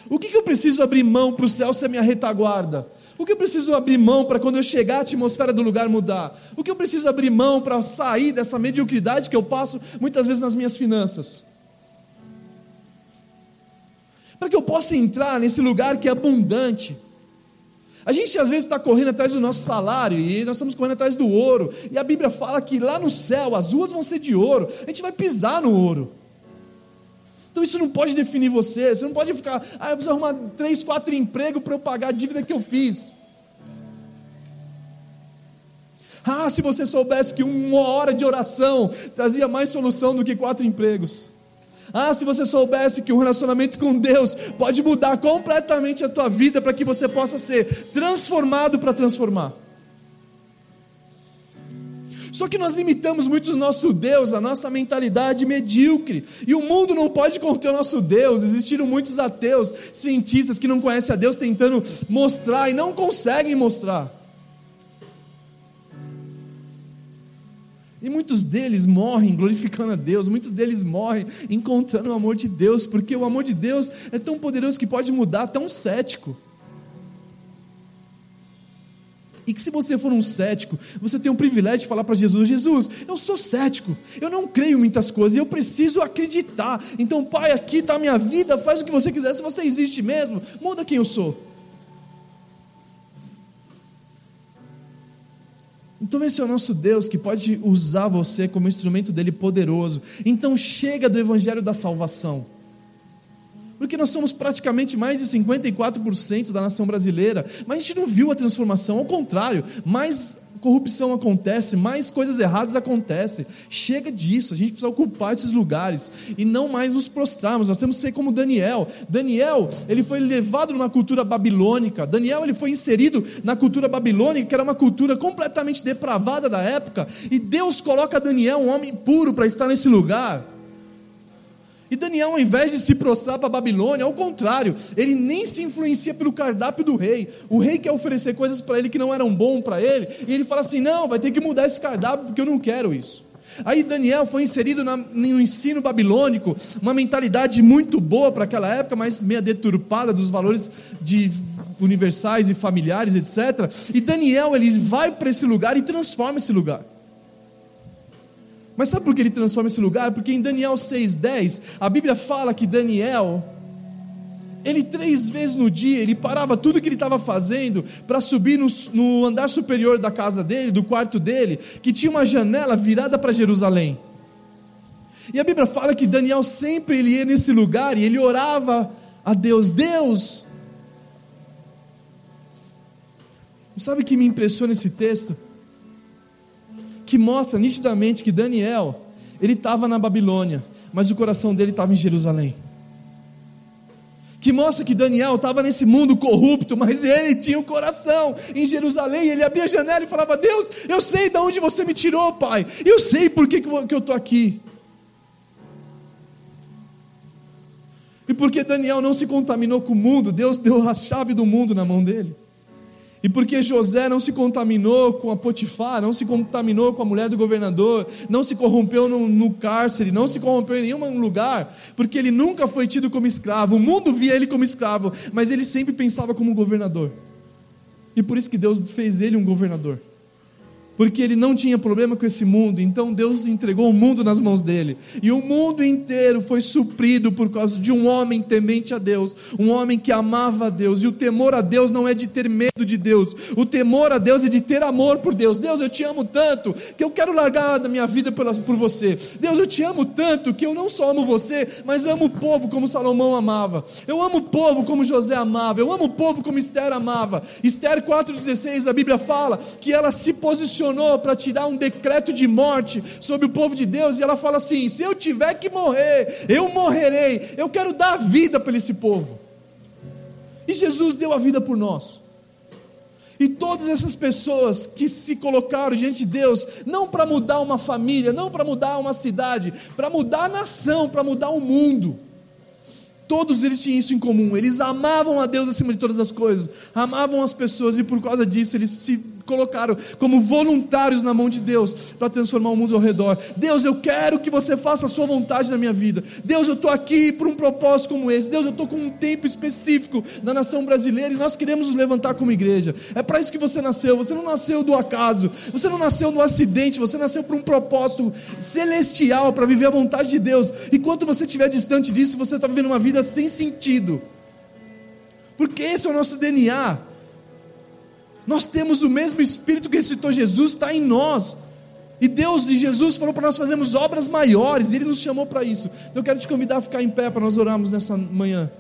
O que, que eu preciso abrir mão para o céu ser minha retaguarda? O que eu preciso abrir mão para quando eu chegar a atmosfera do lugar mudar? O que eu preciso abrir mão para sair dessa mediocridade que eu passo muitas vezes nas minhas finanças? Para que eu possa entrar nesse lugar que é abundante a gente às vezes está correndo atrás do nosso salário e nós estamos correndo atrás do ouro. E a Bíblia fala que lá no céu as ruas vão ser de ouro. A gente vai pisar no ouro. Então isso não pode definir você. Você não pode ficar, ah, eu preciso arrumar três, quatro empregos para eu pagar a dívida que eu fiz. Ah, se você soubesse que uma hora de oração trazia mais solução do que quatro empregos. Ah, se você soubesse que o relacionamento com Deus pode mudar completamente a tua vida para que você possa ser transformado para transformar. Só que nós limitamos muito o nosso Deus, a nossa mentalidade medíocre. E o mundo não pode conter o nosso Deus. Existiram muitos ateus, cientistas que não conhecem a Deus tentando mostrar e não conseguem mostrar. E muitos deles morrem glorificando a Deus, muitos deles morrem encontrando o amor de Deus, porque o amor de Deus é tão poderoso que pode mudar até um cético. E que se você for um cético, você tem o privilégio de falar para Jesus: Jesus, eu sou cético, eu não creio em muitas coisas, eu preciso acreditar. Então, Pai, aqui está a minha vida, faz o que você quiser. Se você existe mesmo, muda quem eu sou. Então, esse é o nosso Deus que pode usar você como instrumento dele poderoso. Então, chega do evangelho da salvação. Porque nós somos praticamente mais de 54% da nação brasileira, mas a gente não viu a transformação, ao contrário, mais corrupção acontece, mais coisas erradas acontecem. Chega disso, a gente precisa ocupar esses lugares e não mais nos prostrarmos. Nós temos que ser como Daniel. Daniel, ele foi levado numa cultura babilônica. Daniel, ele foi inserido na cultura babilônica, que era uma cultura completamente depravada da época, e Deus coloca Daniel, um homem puro, para estar nesse lugar. E Daniel, ao invés de se prostrar para a Babilônia, ao contrário, ele nem se influencia pelo cardápio do rei. O rei quer oferecer coisas para ele que não eram bom para ele, e ele fala assim: não, vai ter que mudar esse cardápio porque eu não quero isso. Aí Daniel foi inserido na, no ensino babilônico, uma mentalidade muito boa para aquela época, mas meia deturpada dos valores de universais e familiares, etc. E Daniel ele vai para esse lugar e transforma esse lugar. Mas sabe por que ele transforma esse lugar? Porque em Daniel 6,10, a Bíblia fala que Daniel, ele três vezes no dia, ele parava tudo que ele estava fazendo para subir no, no, andar superior da casa dele, do quarto dele, que tinha uma janela virada para Jerusalém. E a Bíblia fala que Daniel sempre ele ia nesse lugar e ele orava a Deus: Deus. Sabe o que me impressiona esse texto? Que mostra nitidamente que Daniel, ele estava na Babilônia, mas o coração dele estava em Jerusalém. Que mostra que Daniel estava nesse mundo corrupto, mas ele tinha o um coração em Jerusalém. Ele abria a janela e falava: Deus, eu sei de onde você me tirou, Pai. Eu sei por que, que eu estou aqui. E porque Daniel não se contaminou com o mundo, Deus deu a chave do mundo na mão dele. E porque José não se contaminou com a Potifar, não se contaminou com a mulher do governador, não se corrompeu no, no, cárcere, não se corrompeu em nenhum lugar, porque ele nunca foi tido como escravo. O mundo via ele como escravo, mas ele sempre pensava como governador. E por isso que Deus fez ele um governador. Porque ele não tinha problema com esse mundo, então Deus entregou o mundo nas mãos dele, e o mundo inteiro foi suprido por causa de um homem temente a Deus, um homem que amava a Deus, e o temor a Deus não é de ter medo de Deus, o temor a Deus é de ter amor por Deus. Deus, eu te amo tanto que eu quero largar da minha vida por você. Deus, eu te amo tanto que eu não só amo você, mas amo o povo como Salomão amava. Eu amo o povo como José amava. Eu amo o povo como Esther amava. Esther 4,16, a Bíblia fala que ela se posicionou posicionou para tirar um decreto de morte sobre o povo de Deus, e ela fala assim: se eu tiver que morrer, eu morrerei, eu quero dar vida para esse povo. E Jesus deu a vida por nós. E todas essas pessoas que se colocaram diante de Deus, não para mudar uma família, não para mudar uma cidade, para mudar a nação, para mudar o mundo. Todos eles tinham isso em comum, eles amavam a Deus acima de todas as coisas, amavam as pessoas e por causa disso eles se colocaram como voluntários na mão de Deus para transformar o mundo ao redor. Deus, eu quero que você faça a sua vontade na minha vida. Deus, eu estou aqui por um propósito como esse. Deus, eu estou com um tempo específico na nação brasileira e nós queremos nos levantar como igreja. É para isso que você nasceu. Você não nasceu do acaso, você não nasceu no acidente, você nasceu por um propósito celestial para viver a vontade de Deus. Enquanto você estiver distante disso, você está vivendo uma vida sem sentido. Porque esse é o nosso DNA. Nós temos o mesmo Espírito que ressuscitou Jesus, está em nós. E Deus e Jesus falou para nós fazermos obras maiores, e Ele nos chamou para isso. Então eu quero te convidar a ficar em pé para nós orarmos nessa manhã.